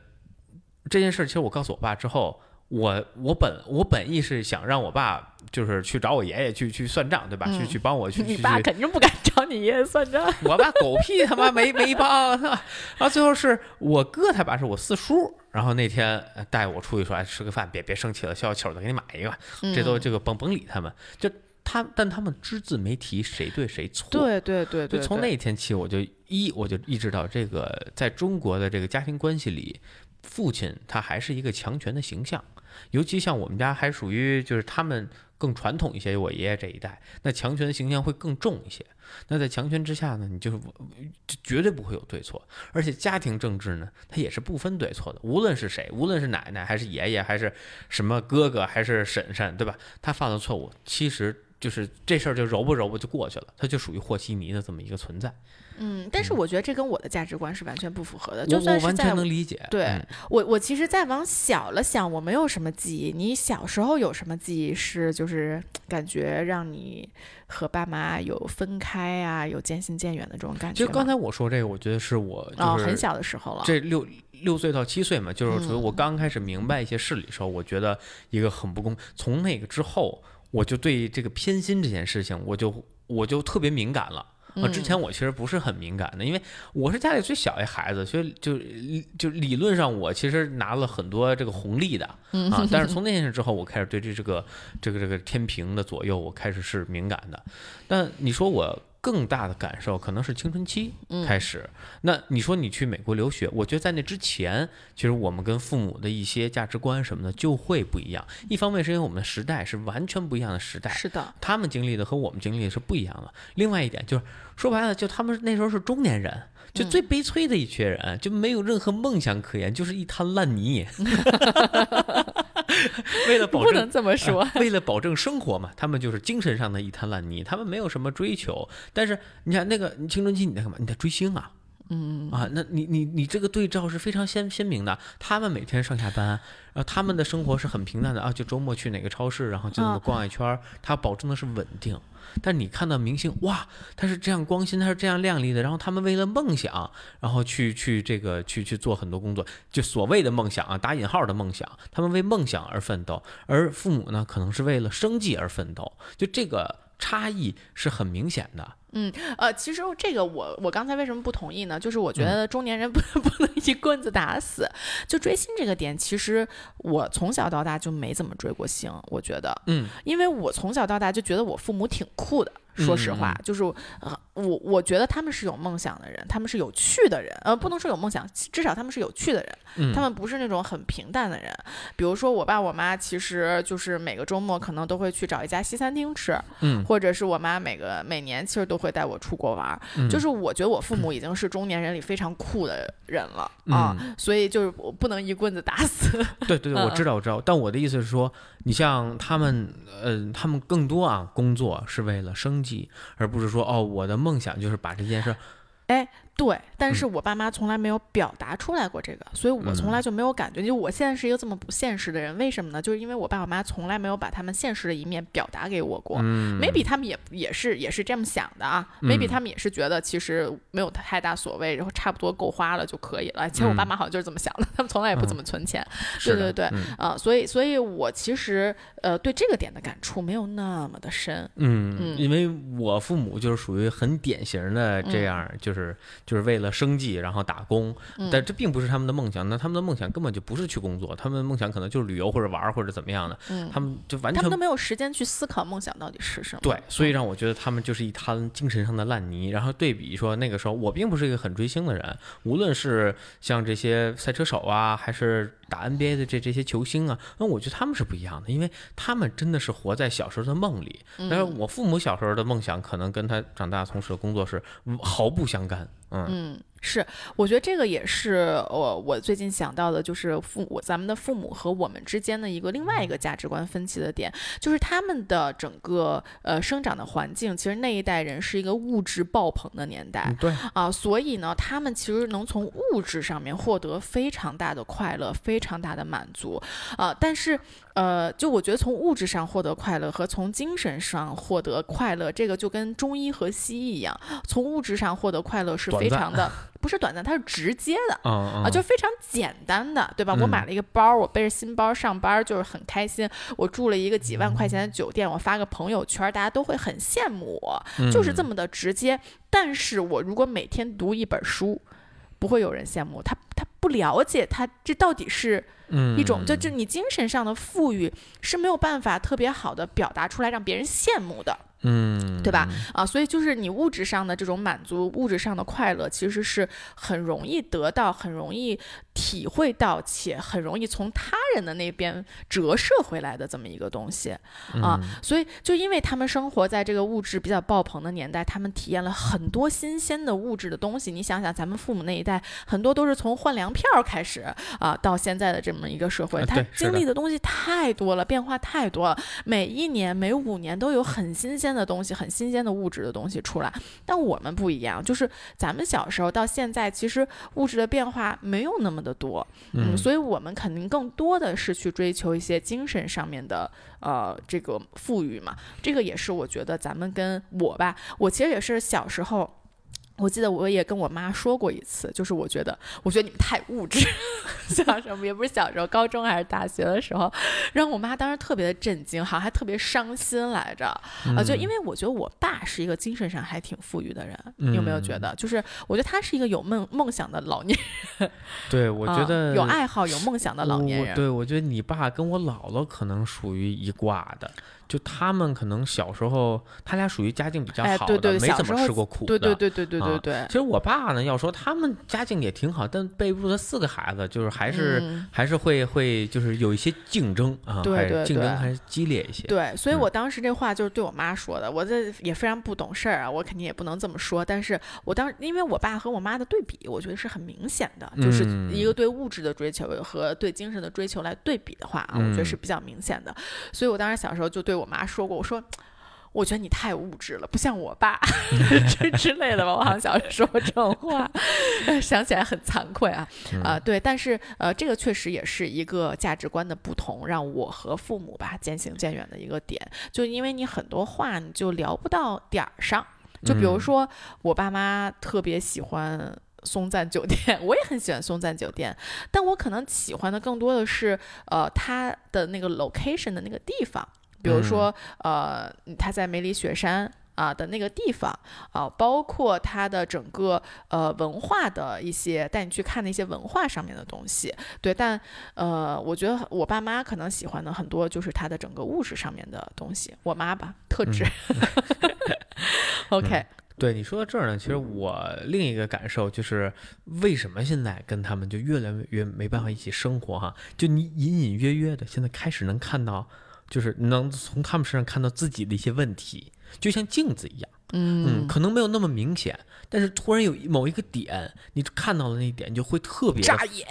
这件事其实我告诉我爸之后。我我本我本意是想让我爸就是去找我爷爷去去算账，对吧？去去帮我去。你爸肯定不敢找你爷爷算账。我爸狗屁他妈没没帮，然 后最后是我哥他爸是我四叔，然后那天带我出去说，哎，吃个饭，别别生气了，消消气的，给你买一个。这都这个甭甭理他们，就他，但他们只字没提谁对谁错。对对对对。就从那一天起，我就一我就意识到，这个在中国的这个家庭关系里，父亲他还是一个强权的形象。尤其像我们家还属于就是他们更传统一些，我爷爷这一代，那强权的形象会更重一些。那在强权之下呢，你就是绝对不会有对错，而且家庭政治呢，它也是不分对错的。无论是谁，无论是奶奶还是爷爷，还是什么哥哥还是婶婶，对吧？他犯的错误，其实就是这事儿就揉吧揉吧就过去了，它就属于和稀泥的这么一个存在。嗯，但是我觉得这跟我的价值观是完全不符合的。就算是完全能理解。对我，我其实再往小了想，我没有什么记忆。你小时候有什么记忆是就是感觉让你和爸妈有分开啊，有渐行渐远的这种感觉？就刚才我说这个，我觉得是我哦很小的时候了。这六六岁到七岁嘛，就是属于我刚开始明白一些事理的时候，我觉得一个很不公。从那个之后，我就对这个偏心这件事情，我就我就特别敏感了。啊，之前我其实不是很敏感的，因为我是家里最小一孩子，所以就就理论上我其实拿了很多这个红利的啊。但是从那件事之后，我开始对这这个这个这个天平的左右，我开始是敏感的。但你说我。更大的感受可能是青春期开始。那你说你去美国留学，我觉得在那之前，其实我们跟父母的一些价值观什么的就会不一样。一方面是因为我们的时代是完全不一样的时代，是的，他们经历的和我们经历的是不一样的。另外一点就是说白了，就他们那时候是中年人，就最悲催的一群人，就没有任何梦想可言，就是一滩烂泥。为了保证不能这么说，为了保证生活嘛，他们就是精神上的一滩烂泥，他们没有什么追求。但是你看那个青春期你在干嘛？你在追星啊，嗯啊，那你你你这个对照是非常鲜鲜明的。他们每天上下班，然后他们的生活是很平淡的啊，就周末去哪个超市，然后就那么逛一圈，他保证的是稳定。但你看到明星哇，他是这样光鲜，他是这样亮丽的，然后他们为了梦想，然后去去这个去去做很多工作，就所谓的梦想啊，打引号的梦想，他们为梦想而奋斗，而父母呢，可能是为了生计而奋斗，就这个差异是很明显的。嗯，呃，其实这个我我刚才为什么不同意呢？就是我觉得中年人 不不能一棍子打死。就追星这个点，其实我从小到大就没怎么追过星。我觉得，嗯，因为我从小到大就觉得我父母挺酷的。说实话，就是呃我我觉得他们是有梦想的人，他们是有趣的人，呃，不能说有梦想，至少他们是有趣的人，他们不是那种很平淡的人。比如说我爸我妈，其实就是每个周末可能都会去找一家西餐厅吃，嗯，或者是我妈每个每年其实都会带我出国玩，就是我觉得我父母已经是中年人里非常酷的人了啊，所以就是我不能一棍子打死。对对对，我知道我知道，但我的意思是说，你像他们，呃，他们更多啊，工作是为了生计，而不是说哦，我的梦想就是把这件事，哎。对，但是我爸妈从来没有表达出来过这个，所以我从来就没有感觉。就我现在是一个这么不现实的人，为什么呢？就是因为我爸我妈从来没有把他们现实的一面表达给我过。嗯 maybe 他们也也是也是这么想的啊，maybe 他们也是觉得其实没有太大所谓，然后差不多够花了就可以了。其实我爸妈好像就是这么想的，他们从来也不怎么存钱。对对对，啊，所以所以我其实呃对这个点的感触没有那么的深。嗯，因为我父母就是属于很典型的这样，就是。就是为了生计，然后打工，但这并不是他们的梦想。那他们的梦想根本就不是去工作，他们的梦想可能就是旅游或者玩或者怎么样的。他们就完全他们都没有时间去思考梦想到底是什么。对，所以让我觉得他们就是一滩精神上的烂泥。然后对比说那个时候，我并不是一个很追星的人，无论是像这些赛车手啊，还是打 NBA 的这这些球星啊，那我觉得他们是不一样的，因为他们真的是活在小时候的梦里。但是我父母小时候的梦想，可能跟他长大从事的工作是毫不相干。嗯，是，我觉得这个也是我我最近想到的，就是父我咱们的父母和我们之间的一个另外一个价值观分歧的点，就是他们的整个呃生长的环境，其实那一代人是一个物质爆棚的年代，对啊，所以呢，他们其实能从物质上面获得非常大的快乐，非常大的满足啊，但是。呃，就我觉得从物质上获得快乐和从精神上获得快乐，这个就跟中医和西医一样，从物质上获得快乐是非常的，不是短暂，它是直接的啊，就非常简单的，对吧？我买了一个包，我背着新包上班就是很开心。我住了一个几万块钱的酒店，我发个朋友圈，大家都会很羡慕我，就是这么的直接。但是我如果每天读一本书，不会有人羡慕他，他不了解他这到底是。一种就就你精神上的富裕是没有办法特别好的表达出来让别人羡慕的。嗯，对吧？啊，所以就是你物质上的这种满足，物质上的快乐，其实是很容易得到，很容易体会到，且很容易从他人的那边折射回来的这么一个东西啊。所以，就因为他们生活在这个物质比较爆棚的年代，他们体验了很多新鲜的物质的东西。你想想，咱们父母那一代，很多都是从换粮票开始啊，到现在的这么一个社会，它经历的东西太多了，变化太多了。每一年、每五年都有很新鲜。的东西很新鲜的物质的东西出来，但我们不一样，就是咱们小时候到现在，其实物质的变化没有那么的多，嗯，所以我们肯定更多的是去追求一些精神上面的呃这个富裕嘛，这个也是我觉得咱们跟我吧，我其实也是小时候。我记得我也跟我妈说过一次，就是我觉得，我觉得你们太物质，小时候也不是小时候，高中还是大学的时候，让我妈当时特别的震惊，好像还特别伤心来着啊！就因为我觉得我爸是一个精神上还挺富裕的人，你有没有觉得？就是我觉得他是一个有梦梦想的老年人，对我觉得有爱好、有梦想的老年人。对我觉得你爸跟我姥姥可能属于一挂的。就他们可能小时候，他俩属于家境比较好的，没怎么吃过苦的。对对对对对对对。其实我爸呢，要说他们家境也挺好，但背不住他四个孩子，就是还是还是会会就是有一些竞争啊，对对竞争还是激烈一些。对，所以我当时这话就是对我妈说的，我这也非常不懂事儿啊，我肯定也不能这么说。但是我当因为我爸和我妈的对比，我觉得是很明显的，就是一个对物质的追求和对精神的追求来对比的话啊，我觉得是比较明显的。所以我当时小时候就对我妈说过，我说。我觉得你太物质了，不像我爸 之之类的吧。我好像小时候说过这种话，想起来很惭愧啊。啊，对，但是呃，这个确实也是一个价值观的不同，让我和父母吧渐行渐远的一个点。就因为你很多话你就聊不到点儿上。就比如说，我爸妈特别喜欢松赞酒店，我也很喜欢松赞酒店，但我可能喜欢的更多的是呃它的那个 location 的那个地方。比如说，呃，他在梅里雪山啊的那个地方啊，包括他的整个呃文化的一些带你去看的一些文化上面的东西，对。但呃，我觉得我爸妈可能喜欢的很多就是他的整个物质上面的东西。我妈吧，特质。OK，对你说到这儿呢，其实我另一个感受就是，为什么现在跟他们就越来越没办法一起生活哈？就你隐隐约约的现在开始能看到，就是能从他们身上看到自己的一些问题，就像镜子一样，嗯，可能没有那么明显，但是突然有某一个点，你看到了那一点，就会特别扎眼，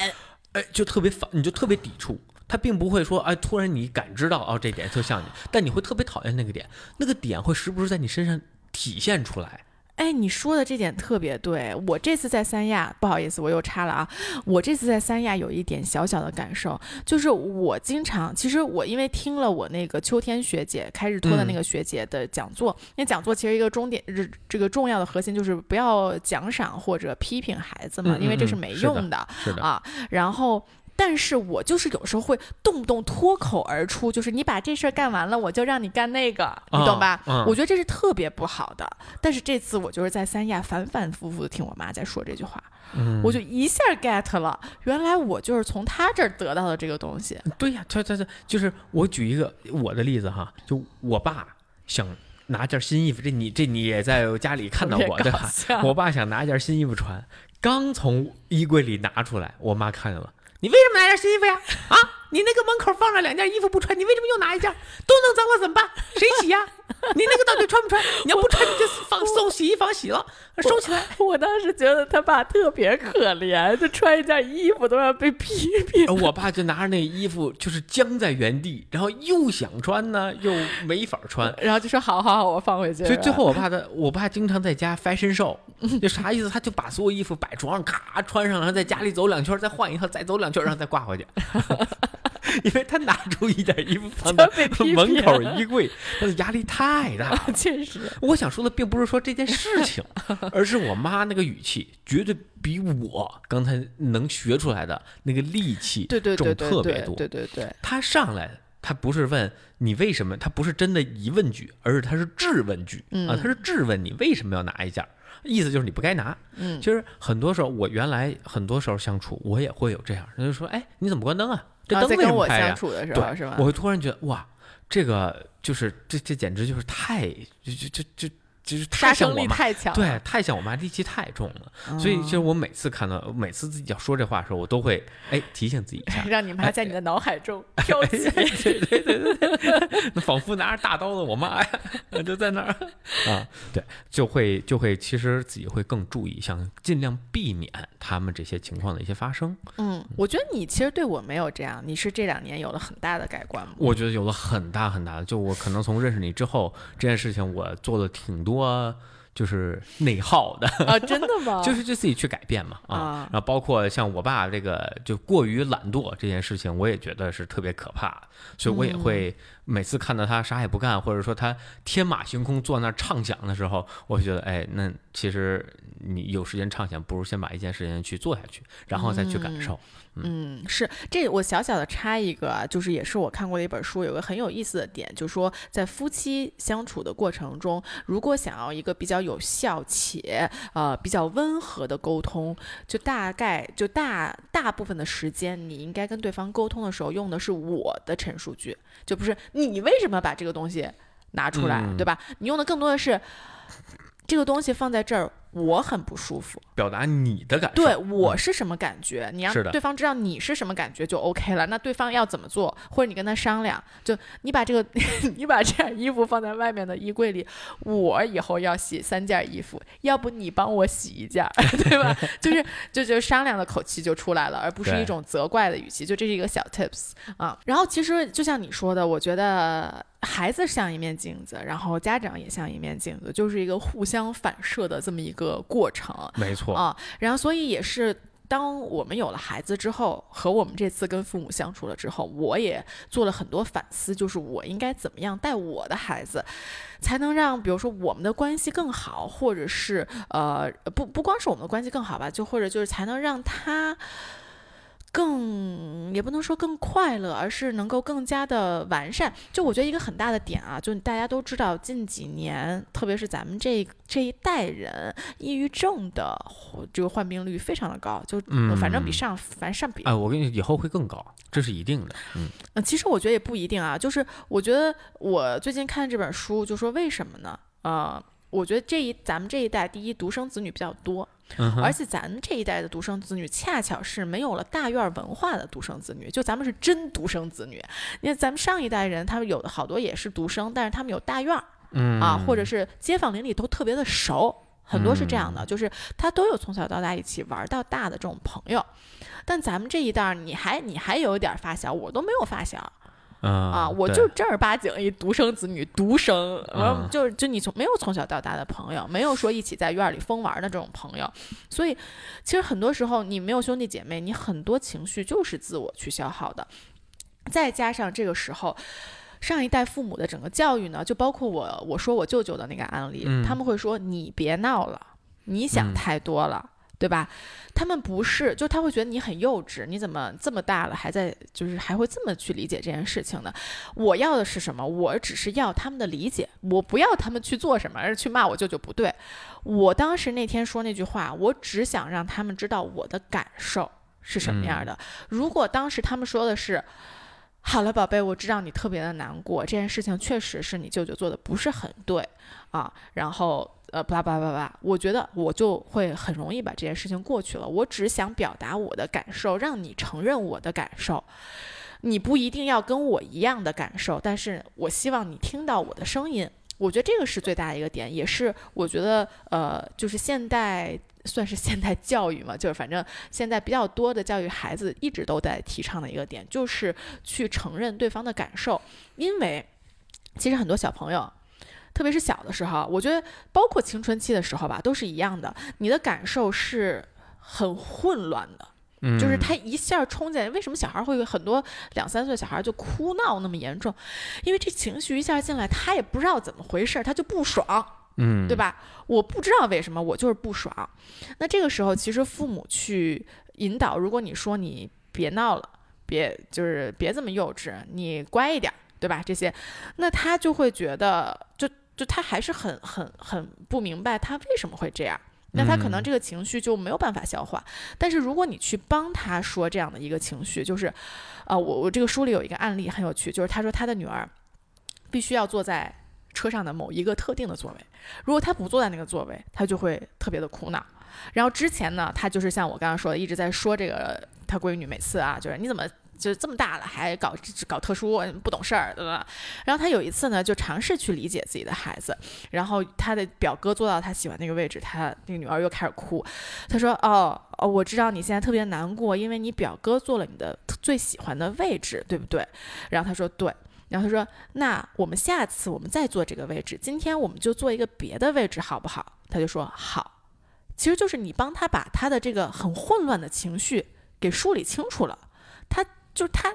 哎，就特别烦，你就特别抵触。他并不会说，哎，突然你感知到哦，这点特像你，但你会特别讨厌那个点，那个点会时不时在你身上体现出来。哎，你说的这点特别对。我这次在三亚，不好意思，我又插了啊。我这次在三亚有一点小小的感受，就是我经常，其实我因为听了我那个秋天学姐开日托的那个学姐的讲座，那讲座其实一个重点，这个重要的核心就是不要奖赏或者批评孩子嘛，因为这是没用的啊。然后。但是我就是有时候会动不动脱口而出，就是你把这事儿干完了，我就让你干那个，你懂吧？我觉得这是特别不好的。但是这次我就是在三亚反反复复的听我妈在说这句话，我就一下 get 了，原来我就是从她这儿得到的这个东西。对呀，他他他就是我举一个我的例子哈，就我爸想拿件新衣服，这你这你也在家里看到过对吧？我爸想拿一件新衣服穿，刚从衣柜里拿出来，我妈看见了。你为什么拿件新衣服呀？啊，你那个门口放着两件衣服不穿，你为什么又拿一件？都弄脏了怎么办？谁洗呀？你那个到底穿不穿？你要不穿，你就放送洗衣房洗了，收起来。我当时觉得他爸特别可怜，就穿一件衣服都要被批评。我爸就拿着那衣服，就是僵在原地，然后又想穿呢，又没法穿，然后就说：“好好好，我放回去。”所以最后我爸的，我爸经常在家 fashion show，就啥意思？他就把所有衣服摆床上，咔穿上，然后在家里走两圈，再换一套，再走两圈，然后再挂回去。因为他拿出一件衣服放在门口衣柜，他的压力太大了。确实，我想说的并不是说这件事情，而是我妈那个语气绝对比我刚才能学出来的那个力气重特别多。对对对，他上来，他不是问你为什么，他不是真的疑问句，而是他是质问句啊，他是质问你为什么要拿一件，意思就是你不该拿。嗯，其实很多时候我原来很多时候相处，我也会有这样，他就说，哎，你怎么关灯啊？这灯为什么开呀？对，我会突然觉得哇，这个就是这这简直就是太就就就就。就是太像我妈，对，太像我妈，戾气太重了。所以，其实我每次看到，每次自己要说这话的时候，我都会哎提醒自己一下，让你妈在你的脑海中飘起。对对对对，那仿佛拿着大刀的我妈呀，就在那儿啊，对，就会就会，其实自己会更注意，想尽量避免他们这些情况的一些发生。嗯，我觉得你其实对我没有这样，你是这两年有了很大的改观吗？我觉得有了很大很大的，就我可能从认识你之后，这件事情我做了挺多。多就是内耗的啊，真的吗？就是就自己去改变嘛啊，然后包括像我爸这个就过于懒惰这件事情，我也觉得是特别可怕。的，所以我也会每次看到他啥也不干，或者说他天马行空坐那畅想的时候，我就觉得哎，那其实你有时间畅想，不如先把一件事情去做下去，然后再去感受。嗯，是这我小小的插一个啊，就是也是我看过的一本书，有个很有意思的点，就是说在夫妻相处的过程中，如果想要一个比较有效且呃比较温和的沟通，就大概就大大部分的时间，你应该跟对方沟通的时候用的是我的陈述句，就不是你为什么把这个东西拿出来，对吧？你用的更多的是这个东西放在这儿。我很不舒服，表达你的感受。对我是什么感觉？你让对方知道你是什么感觉就 OK 了。那对方要怎么做，或者你跟他商量，就你把这个，你把这件衣服放在外面的衣柜里，我以后要洗三件衣服，要不你帮我洗一件，对吧？就是就就商量的口气就出来了，而不是一种责怪的语气。就这是一个小 tips 啊。然后其实就像你说的，我觉得孩子像一面镜子，然后家长也像一面镜子，就是一个互相反射的这么一个。过程，没错啊，然后所以也是，当我们有了孩子之后，和我们这次跟父母相处了之后，我也做了很多反思，就是我应该怎么样带我的孩子，才能让比如说我们的关系更好，或者是呃，不不光是我们的关系更好吧，就或者就是才能让他。更也不能说更快乐，而是能够更加的完善。就我觉得一个很大的点啊，就大家都知道，近几年，特别是咱们这这一代人，抑郁症的这个患病率非常的高，就反正比上反正上比啊，我跟你以后会更高，这是一定的。嗯，其实我觉得也不一定啊，就是我觉得我最近看这本书，就说为什么呢？呃。我觉得这一咱们这一代，第一独生子女比较多，而且咱们这一代的独生子女恰巧是没有了大院文化的独生子女，就咱们是真独生子女。因为咱们上一代人，他们有的好多也是独生，但是他们有大院儿，啊，或者是街坊邻里都特别的熟，很多是这样的，就是他都有从小到大一起玩到大的这种朋友。但咱们这一代，你还你还有一点发小，我都没有发小。啊，我就正儿八经一独生子女，独生，就是就你从没有从小到大的朋友，没有说一起在院里疯玩的这种朋友，所以其实很多时候你没有兄弟姐妹，你很多情绪就是自我去消耗的。再加上这个时候，上一代父母的整个教育呢，就包括我我说我舅舅的那个案例，他们会说你别闹了，你想太多了。对吧？他们不是，就他会觉得你很幼稚，你怎么这么大了还在，就是还会这么去理解这件事情呢？我要的是什么？我只是要他们的理解，我不要他们去做什么，而去骂我舅舅不对。我当时那天说那句话，我只想让他们知道我的感受是什么样的。如果当时他们说的是，好了，宝贝，我知道你特别的难过，这件事情确实是你舅舅做的不是很对啊，然后。呃，叭叭叭叭，我觉得我就会很容易把这件事情过去了。我只想表达我的感受，让你承认我的感受。你不一定要跟我一样的感受，但是我希望你听到我的声音。我觉得这个是最大的一个点，也是我觉得呃，就是现代算是现代教育嘛，就是反正现在比较多的教育孩子一直都在提倡的一个点，就是去承认对方的感受。因为其实很多小朋友。特别是小的时候，我觉得包括青春期的时候吧，都是一样的。你的感受是很混乱的，就是他一下冲进来。为什么小孩会有很多两三岁小孩就哭闹那么严重？因为这情绪一下进来，他也不知道怎么回事，他就不爽，嗯，对吧？我不知道为什么，我就是不爽。那这个时候，其实父母去引导，如果你说你别闹了，别就是别这么幼稚，你乖一点，对吧？这些，那他就会觉得就。就他还是很很很不明白他为什么会这样，那他可能这个情绪就没有办法消化。但是如果你去帮他说这样的一个情绪，就是，呃，我我这个书里有一个案例很有趣，就是他说他的女儿必须要坐在车上的某一个特定的座位，如果他不坐在那个座位，他就会特别的苦恼。然后之前呢，他就是像我刚刚说的，一直在说这个他闺女每次啊，就是你怎么。就这么大了还搞搞特殊不懂事儿，对吧？然后他有一次呢，就尝试去理解自己的孩子。然后他的表哥坐到他喜欢那个位置，他那个女儿又开始哭。他说：“哦哦，我知道你现在特别难过，因为你表哥坐了你的最喜欢的位置，对不对？”然后他说：“对。”然后他说：“那我们下次我们再坐这个位置，今天我们就坐一个别的位置，好不好？”他就说：“好。”其实就是你帮他把他的这个很混乱的情绪给梳理清楚了，他。就他，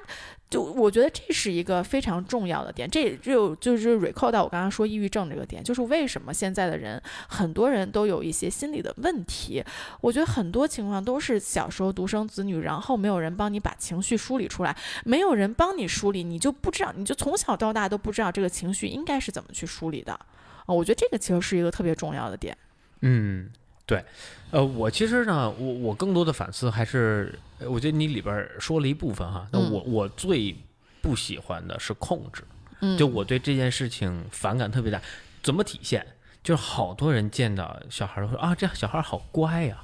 就我觉得这是一个非常重要的点，这就就是 recall 到我刚刚说抑郁症这个点，就是为什么现在的人很多人都有一些心理的问题。我觉得很多情况都是小时候独生子女，然后没有人帮你把情绪梳理出来，没有人帮你梳理，你就不知道，你就从小到大都不知道这个情绪应该是怎么去梳理的。啊，我觉得这个其实是一个特别重要的点。嗯。对，呃，我其实呢，我我更多的反思还是，我觉得你里边说了一部分哈。那我我最不喜欢的是控制，就我对这件事情反感特别大。怎么体现？就是好多人见到小孩都说啊，这小孩好乖呀，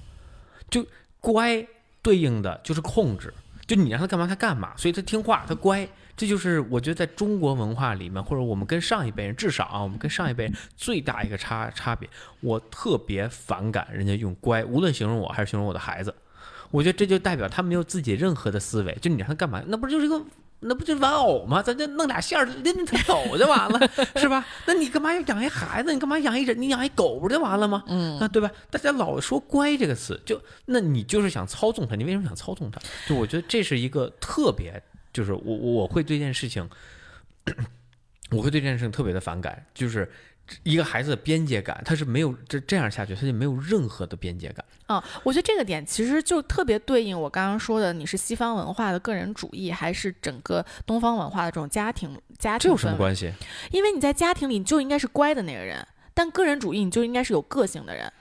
就乖对应的就是控制，就你让他干嘛他干嘛，所以他听话他乖。这就是我觉得在中国文化里面，或者我们跟上一辈人，至少啊，我们跟上一辈人最大一个差差别，我特别反感人家用乖，无论形容我还是形容我的孩子，我觉得这就代表他没有自己任何的思维，就你让他干嘛，那不就是一个，那不就是玩偶吗？咱就弄俩线儿拎着他走就完了，是吧？那你干嘛要养一孩子？你干嘛养一人？你养一狗不就完了吗？嗯，啊，对吧？大家老说乖这个词，就那你就是想操纵他，你为什么想操纵他？就我觉得这是一个特别。就是我我会对这件事情，我会对这件事情特别的反感。就是一个孩子的边界感，他是没有这这样下去，他就没有任何的边界感。嗯，我觉得这个点其实就特别对应我刚刚说的，你是西方文化的个人主义，还是整个东方文化的这种家庭家庭？这有什么关系？因为你在家庭里你就应该是乖的那个人，但个人主义你就应该是有个性的人。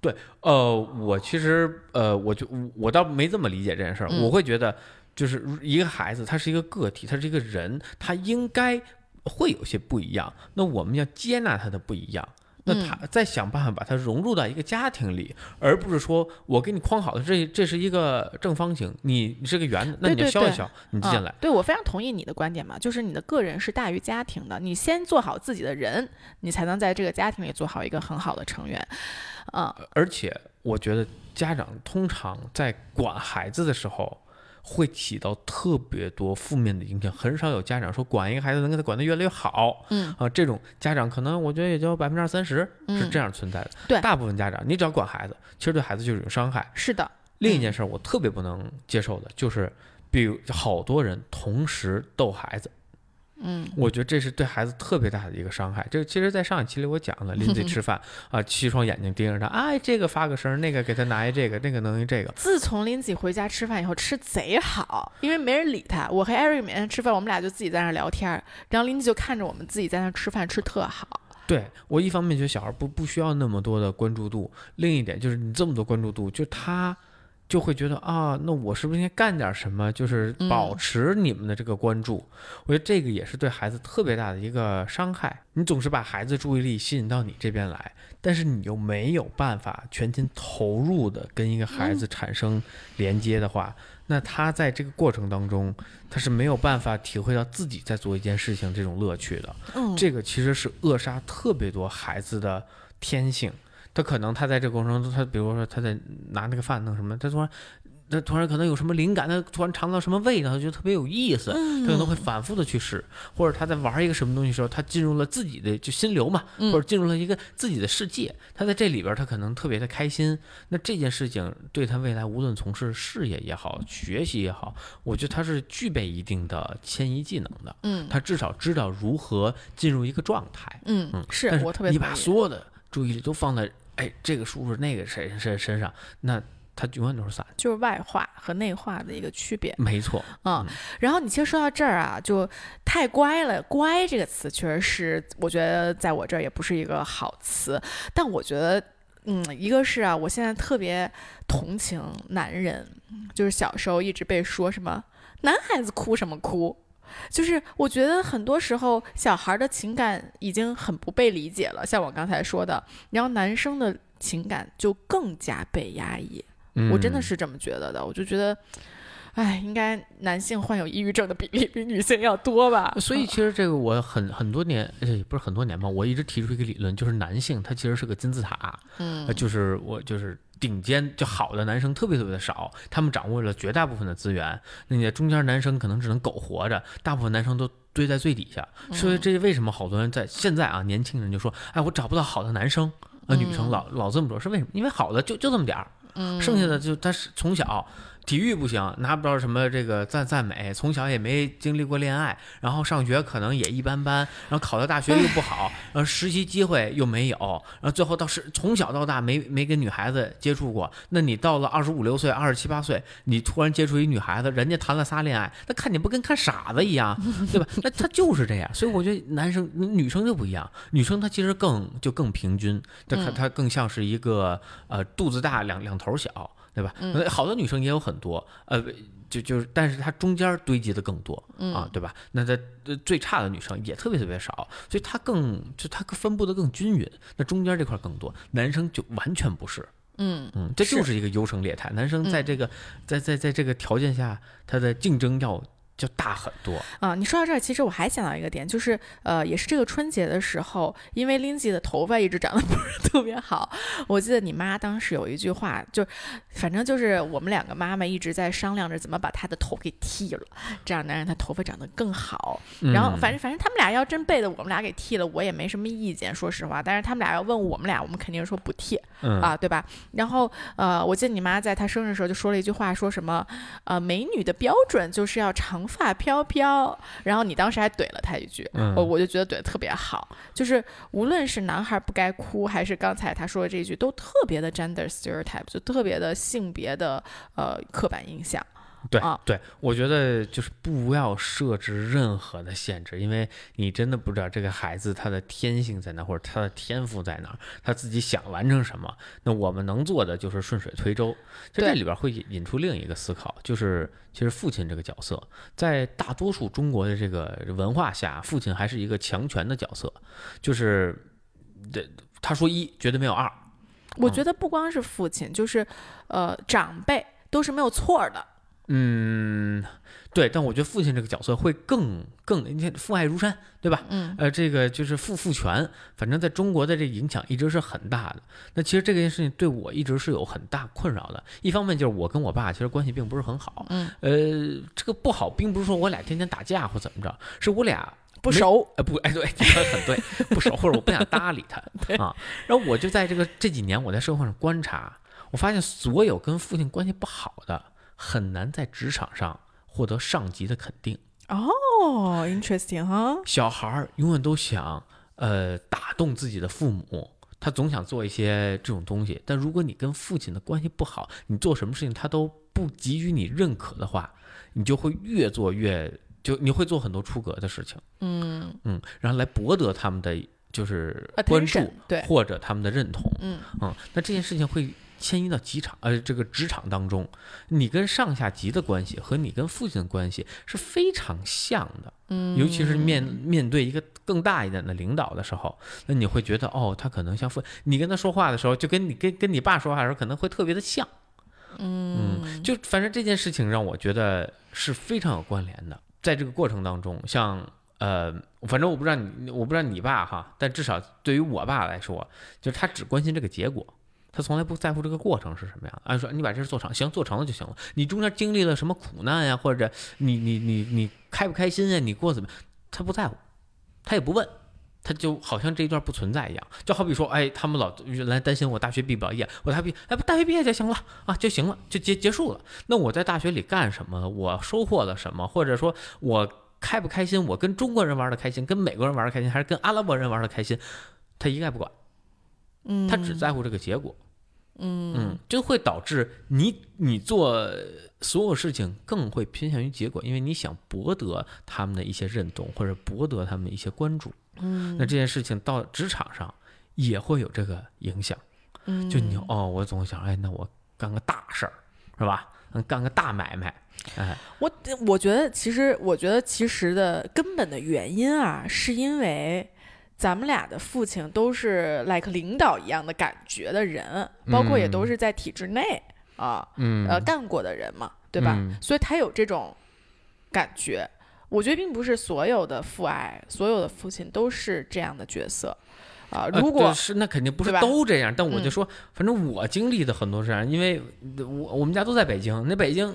对，呃，我其实呃，我就我倒没这么理解这件事儿，我会觉得。就是一个孩子，他是一个个体，他是一个人，他应该会有些不一样。那我们要接纳他的不一样，那他再想办法把它融入到一个家庭里，而不是说我给你框好的这这是一个正方形，你你是个圆的，那你就削一削，你进来。对我非常同意你的观点嘛，就是你的个人是大于家庭的，你先做好自己的人，你才能在这个家庭里做好一个很好的成员。嗯，而且我觉得家长通常在管孩子的时候。会起到特别多负面的影响，很少有家长说管一个孩子能给他管得越来越好。嗯啊，这种家长可能我觉得也就百分之二三十是这样存在的。对，大部分家长，你只要管孩子，其实对孩子就是有伤害。是的。另一件事我特别不能接受的就是，比如好多人同时逗孩子。嗯，我觉得这是对孩子特别大的一个伤害。这其实，在上一期里我讲了，林子 吃饭啊，七双眼睛盯着他，哎，这个发个声，那个给他拿一这个，那个弄一这个。自从林子回家吃饭以后，吃贼好，因为没人理他。我和艾瑞每天吃饭，我们俩就自己在那聊天，然后林子就看着我们自己在那吃饭，吃特好。对我一方面觉得小孩不不需要那么多的关注度，另一点就是你这么多关注度，就他。就会觉得啊，那我是不是应该干点什么，就是保持你们的这个关注？我觉得这个也是对孩子特别大的一个伤害。你总是把孩子注意力吸引到你这边来，但是你又没有办法全心投入的跟一个孩子产生连接的话，那他在这个过程当中，他是没有办法体会到自己在做一件事情这种乐趣的。嗯，这个其实是扼杀特别多孩子的天性。他可能他在这个过程中，他比如说他在拿那个饭弄什么，他突然，他突然可能有什么灵感，他突然尝到什么味道，他觉得特别有意思，他可能会反复的去试，或者他在玩一个什么东西的时候，他进入了自己的就心流嘛，或者进入了一个自己的世界，他在这里边他可能特别的开心。那这件事情对他未来无论从事事业也好，学习也好，我觉得他是具备一定的迁移技能的。嗯，他至少知道如何进入一个状态。嗯嗯，是我特别你把所有的注意力都放在。哎，这个叔叔那个谁谁身上，那他永远都是散，就是外化和内化的一个区别。没错，嗯。然后你其实说到这儿啊，就太乖了，乖这个词确实是，我觉得在我这儿也不是一个好词。但我觉得，嗯，一个是啊，我现在特别同情男人，就是小时候一直被说什么男孩子哭什么哭。就是我觉得很多时候小孩的情感已经很不被理解了，像我刚才说的，然后男生的情感就更加被压抑。我真的是这么觉得的，我就觉得，哎，应该男性患有抑郁症的比例比女性要多吧？所以其实这个我很很多年，也不是很多年吧，我一直提出一个理论，就是男性他其实是个金字塔，嗯，就是我就是。顶尖就好的男生特别特别的少，他们掌握了绝大部分的资源。那你中间男生可能只能苟活着，大部分男生都堆在最底下。所以这为什么好多人在现在啊，年轻人就说，哎，我找不到好的男生啊，女生老老这么说，是为什么？因为好的就就这么点儿，剩下的就他是从小。体育不行，拿不到什么这个赞赞美，从小也没经历过恋爱，然后上学可能也一般般，然后考到大学又不好，然后实习机会又没有，然后最后到是从小到大没没跟女孩子接触过。那你到了二十五六岁、二十七八岁，你突然接触一女孩子，人家谈了仨恋爱，那看你不跟看傻子一样，对吧？那他就是这样。所以我觉得男生、女生就不一样，女生她其实更就更平均，她她更像是一个呃肚子大两两头小。对吧？好的女生也有很多，呃，就就是，但是她中间堆积的更多啊，对吧？那在最差的女生也特别特别少，所以她更就她分布的更均匀，那中间这块更多，男生就完全不是，嗯嗯，这就是一个优胜劣汰，男生在这个在在在这个条件下，他的竞争要。就大很多啊！你说到这儿，其实我还想到一个点，就是呃，也是这个春节的时候，因为 Lindsay 的头发一直长得 不是特别好。我记得你妈当时有一句话，就反正就是我们两个妈妈一直在商量着怎么把她的头给剃了，这样能让她头发长得更好。然后反正反正他们俩要真背的我们俩给剃了，我也没什么意见，说实话。但是他们俩要问我们俩，我们肯定说不剃啊，对吧？然后呃，我记得你妈在她生日的时候就说了一句话，说什么呃，美女的标准就是要长。发飘飘，然后你当时还怼了他一句，我我就觉得怼的特别好，就是无论是男孩不该哭，还是刚才他说的这一句，都特别的 gender stereotype，就特别的性别的呃刻板印象。对对，我觉得就是不要设置任何的限制，因为你真的不知道这个孩子他的天性在哪，或者他的天赋在哪，他自己想完成什么。那我们能做的就是顺水推舟。就这里边会引出另一个思考，就是其实父亲这个角色，在大多数中国的这个文化下，父亲还是一个强权的角色，就是这。他说一，绝对没有二。我觉得不光是父亲，就是呃长辈都是没有错的。嗯，对，但我觉得父亲这个角色会更更，你看父爱如山，对吧？嗯，呃，这个就是父父权，反正在中国的这影响一直是很大的。那其实这件事情对我一直是有很大困扰的。一方面就是我跟我爸其实关系并不是很好，嗯，呃，这个不好，并不是说我俩天天打架或怎么着，是我俩不熟，呃，不，哎，对，你说的很对，不熟，或者我不想搭理他 啊。然后我就在这个这几年，我在社会上观察，我发现所有跟父亲关系不好的。很难在职场上获得上级的肯定哦，interesting 哈。小孩儿永远都想呃打动自己的父母，他总想做一些这种东西。但如果你跟父亲的关系不好，你做什么事情他都不给予你认可的话，你就会越做越就你会做很多出格的事情。嗯嗯，然后来博得他们的就是关注，对，或者他们的认同。嗯嗯，那这件事情会。迁移到职场，呃，这个职场当中，你跟上下级的关系和你跟父亲的关系是非常像的，嗯，尤其是面面对一个更大一点的领导的时候，那你会觉得，哦，他可能像父，你跟他说话的时候，就跟你跟跟你爸说话的时候，可能会特别的像，嗯，就反正这件事情让我觉得是非常有关联的，在这个过程当中，像呃，反正我不知道你，我不知道你爸哈，但至少对于我爸来说，就是他只关心这个结果。他从来不在乎这个过程是什么样。按说你把这事做成，行，做成了就行了。你中间经历了什么苦难呀，或者你你你你开不开心呀？你过怎么？他不在乎，他也不问，他就好像这一段不存在一样。就好比说，哎，他们老来担心我大学毕不了业，我大学哎不大学毕业就行了啊，就行了，就结结束了。那我在大学里干什么？我收获了什么？或者说我开不开心？我跟中国人玩的开心，跟美国人玩的开心，还是跟阿拉伯人玩的开心？他一概不管，嗯，他只在乎这个结果。嗯嗯，就会导致你你做所有事情更会偏向于结果，因为你想博得他们的一些认同或者博得他们的一些关注。嗯，那这件事情到职场上也会有这个影响。嗯，就你哦，我总想，哎，那我干个大事儿，是吧？嗯，干个大买卖。哎，我我觉得其实我觉得其实的根本的原因啊，是因为。咱们俩的父亲都是 like 领导一样的感觉的人，包括也都是在体制内啊，呃干过的人嘛，对吧？所以他有这种感觉。我觉得并不是所有的父爱，所有的父亲都是这样的角色啊。如果是那肯定不是都这样，但我就说，反正我经历的很多这样，因为我我们家都在北京，那北京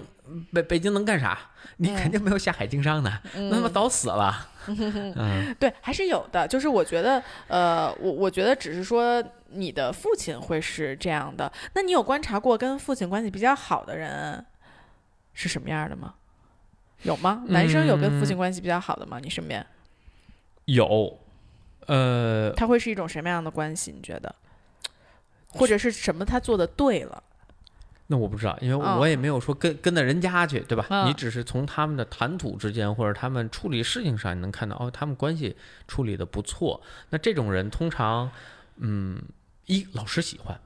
北北京能干啥？你肯定没有下海经商的，那他妈早死了。嗯，对，还是有的。就是我觉得，呃，我我觉得只是说你的父亲会是这样的。那你有观察过跟父亲关系比较好的人是什么样的吗？有吗？男生有跟父亲关系比较好的吗？你身边有，呃，他会是一种什么样的关系？你觉得，或者是什么他做的对了？那我不知道，因为我也没有说跟跟到人家去，对吧？你只是从他们的谈吐之间，或者他们处理事情上，你能看到哦，他们关系处理的不错。那这种人通常，嗯，一老师喜欢，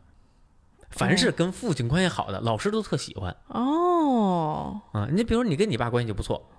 凡是跟父亲关系好的，老师都特喜欢。哦，啊，你比如你跟你爸关系就不错，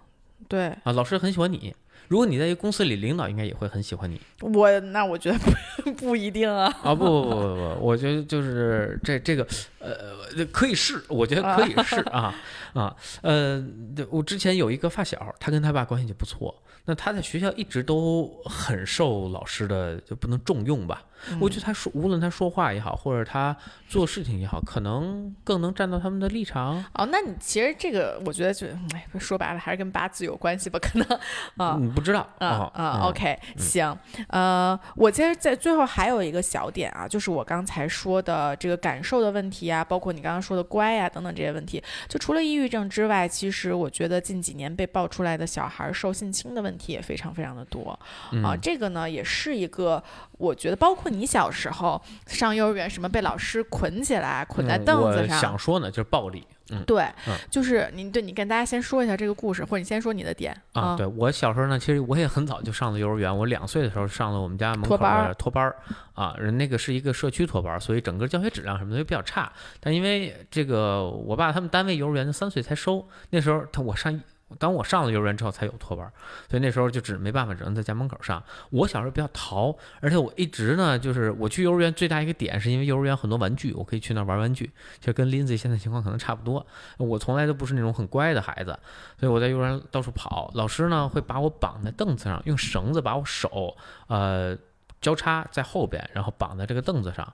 对啊，老师很喜欢你。如果你在一个公司里，领导应该也会很喜欢你。我那我觉得不不一定啊。啊不不不不不，我觉得就是这这个呃可以试，我觉得可以试 啊啊呃，我之前有一个发小，他跟他爸关系就不错。那他在学校一直都很受老师的就不能重用吧？我觉得他说无论他说话也好，或者他做事情也好，可能更能站到他们的立场。哦，那你其实这个我觉得就哎说白了还是跟八字有关系吧？可能啊，你不知道啊啊。OK，行，呃，我其实，在最后还有一个小点啊，就是我刚才说的这个感受的问题啊，包括你刚刚说的乖呀等等这些问题，就除了抑郁症之外，其实我觉得近几年被爆出来的小孩受性侵的问题。题也非常非常的多啊，这个呢也是一个，我觉得包括你小时候上幼儿园，什么被老师捆起来捆在凳子上，想说呢就是暴力，嗯，对，就是你对你跟大家先说一下这个故事，或者你先说你的点啊。对我小时候呢，其实我也很早就上了幼儿园，我两岁的时候上了我们家门口的托班儿啊，人那个是一个社区托班，所以整个教学质量什么的就比较差。但因为这个我爸他们单位幼儿园三岁才收，那时候他我上。当我上了幼儿园之后才有托班，所以那时候就只没办法，只能在家门口上。我小时候比较淘，而且我一直呢，就是我去幼儿园最大一个点是因为幼儿园很多玩具，我可以去那儿玩玩具。其实跟林子现在情况可能差不多。我从来都不是那种很乖的孩子，所以我在幼儿园到处跑。老师呢会把我绑在凳子上，用绳子把我手呃交叉在后边，然后绑在这个凳子上。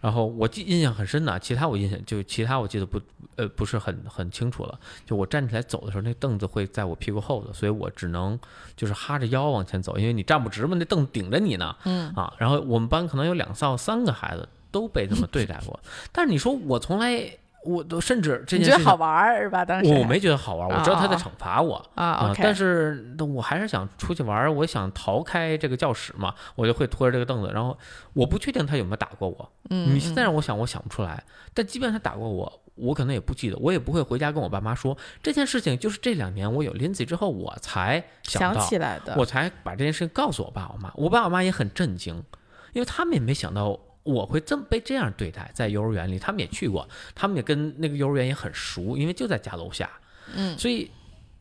然后我记印象很深的，其他我印象就其他我记得不呃不是很很清楚了。就我站起来走的时候，那凳子会在我屁股后头，所以我只能就是哈着腰往前走，因为你站不直嘛，那凳子顶着你呢。嗯啊，然后我们班可能有两到三个孩子都被这么对待过，但是你说我从来。我都甚至这件事觉得好玩是吧？当时我没觉得好玩，我知道他在惩罚我啊。但是我还是想出去玩，我想逃开这个教室嘛，我就会拖着这个凳子。然后我不确定他有没有打过我。嗯，你现在让我想，我想不出来。但即便他打过我，我可能也不记得，我也不会回家跟我爸妈说这件事情。就是这两年我有 Lindsay 之后，我才想起来的，我才把这件事情告诉我爸我妈。我爸我妈也很震惊，因为他们也没想到。我会这么被这样对待，在幼儿园里，他们也去过，他们也跟那个幼儿园也很熟，因为就在家楼下。嗯，所以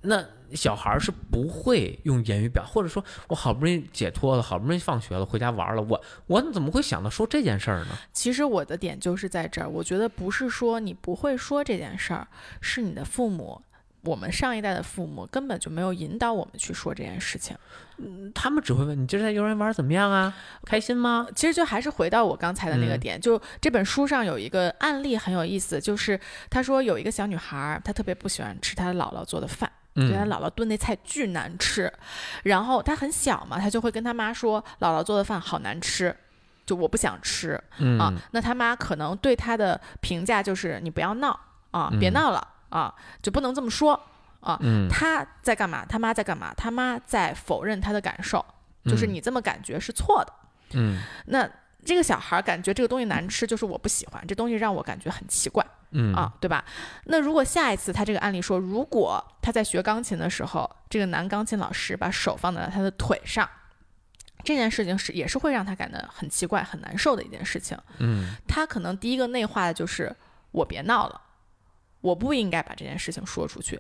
那小孩是不会用言语表，或者说我好不容易解脱了，好不容易放学了，回家玩了，我我怎么会想到说这件事儿呢？其实我的点就是在这儿，我觉得不是说你不会说这件事儿，是你的父母。我们上一代的父母根本就没有引导我们去说这件事情，嗯，他们只会问你今儿在幼儿园玩怎么样啊？开心吗？其实就还是回到我刚才的那个点，就这本书上有一个案例很有意思，就是他说有一个小女孩，她特别不喜欢吃她姥姥做的饭，觉得她姥姥炖那菜巨难吃，然后她很小嘛，她就会跟她妈说姥姥做的饭好难吃，就我不想吃啊。那她妈可能对她的评价就是你不要闹啊，别闹了。啊，就不能这么说啊！他在干嘛？他妈在干嘛？他妈在否认他的感受，就是你这么感觉是错的。嗯，那这个小孩感觉这个东西难吃，就是我不喜欢这东西，让我感觉很奇怪。嗯啊，对吧？那如果下一次他这个案例说，如果他在学钢琴的时候，这个男钢琴老师把手放在了他的腿上，这件事情是也是会让他感到很奇怪、很难受的一件事情。嗯，他可能第一个内化的就是我别闹了。我不应该把这件事情说出去，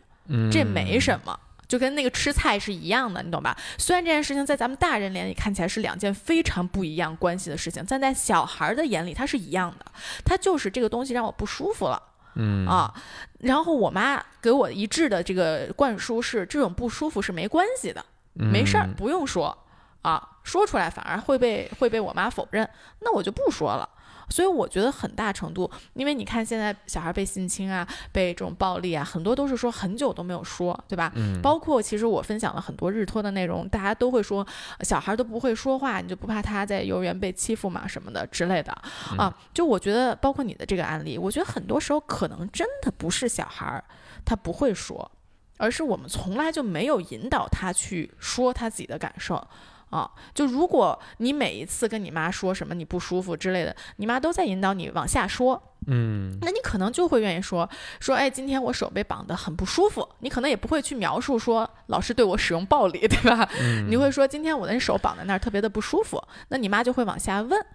这没什么，就跟那个吃菜是一样的，你懂吧？虽然这件事情在咱们大人眼里看起来是两件非常不一样关系的事情，但在小孩的眼里它是一样的，它就是这个东西让我不舒服了，嗯啊，然后我妈给我一致的这个灌输是，这种不舒服是没关系的，没事儿，不用说啊，说出来反而会被会被我妈否认，那我就不说了。所以我觉得很大程度，因为你看现在小孩被性侵啊，被这种暴力啊，很多都是说很久都没有说，对吧？嗯。包括其实我分享了很多日托的内容，大家都会说小孩都不会说话，你就不怕他在幼儿园被欺负嘛什么的之类的啊？就我觉得，包括你的这个案例，我觉得很多时候可能真的不是小孩他不会说，而是我们从来就没有引导他去说他自己的感受。啊，就如果你每一次跟你妈说什么你不舒服之类的，你妈都在引导你往下说，嗯，那你可能就会愿意说说，哎，今天我手被绑得很不舒服，你可能也不会去描述说老师对我使用暴力，对吧？你会说今天我的手绑在那儿特别的不舒服，那你妈就会往下问，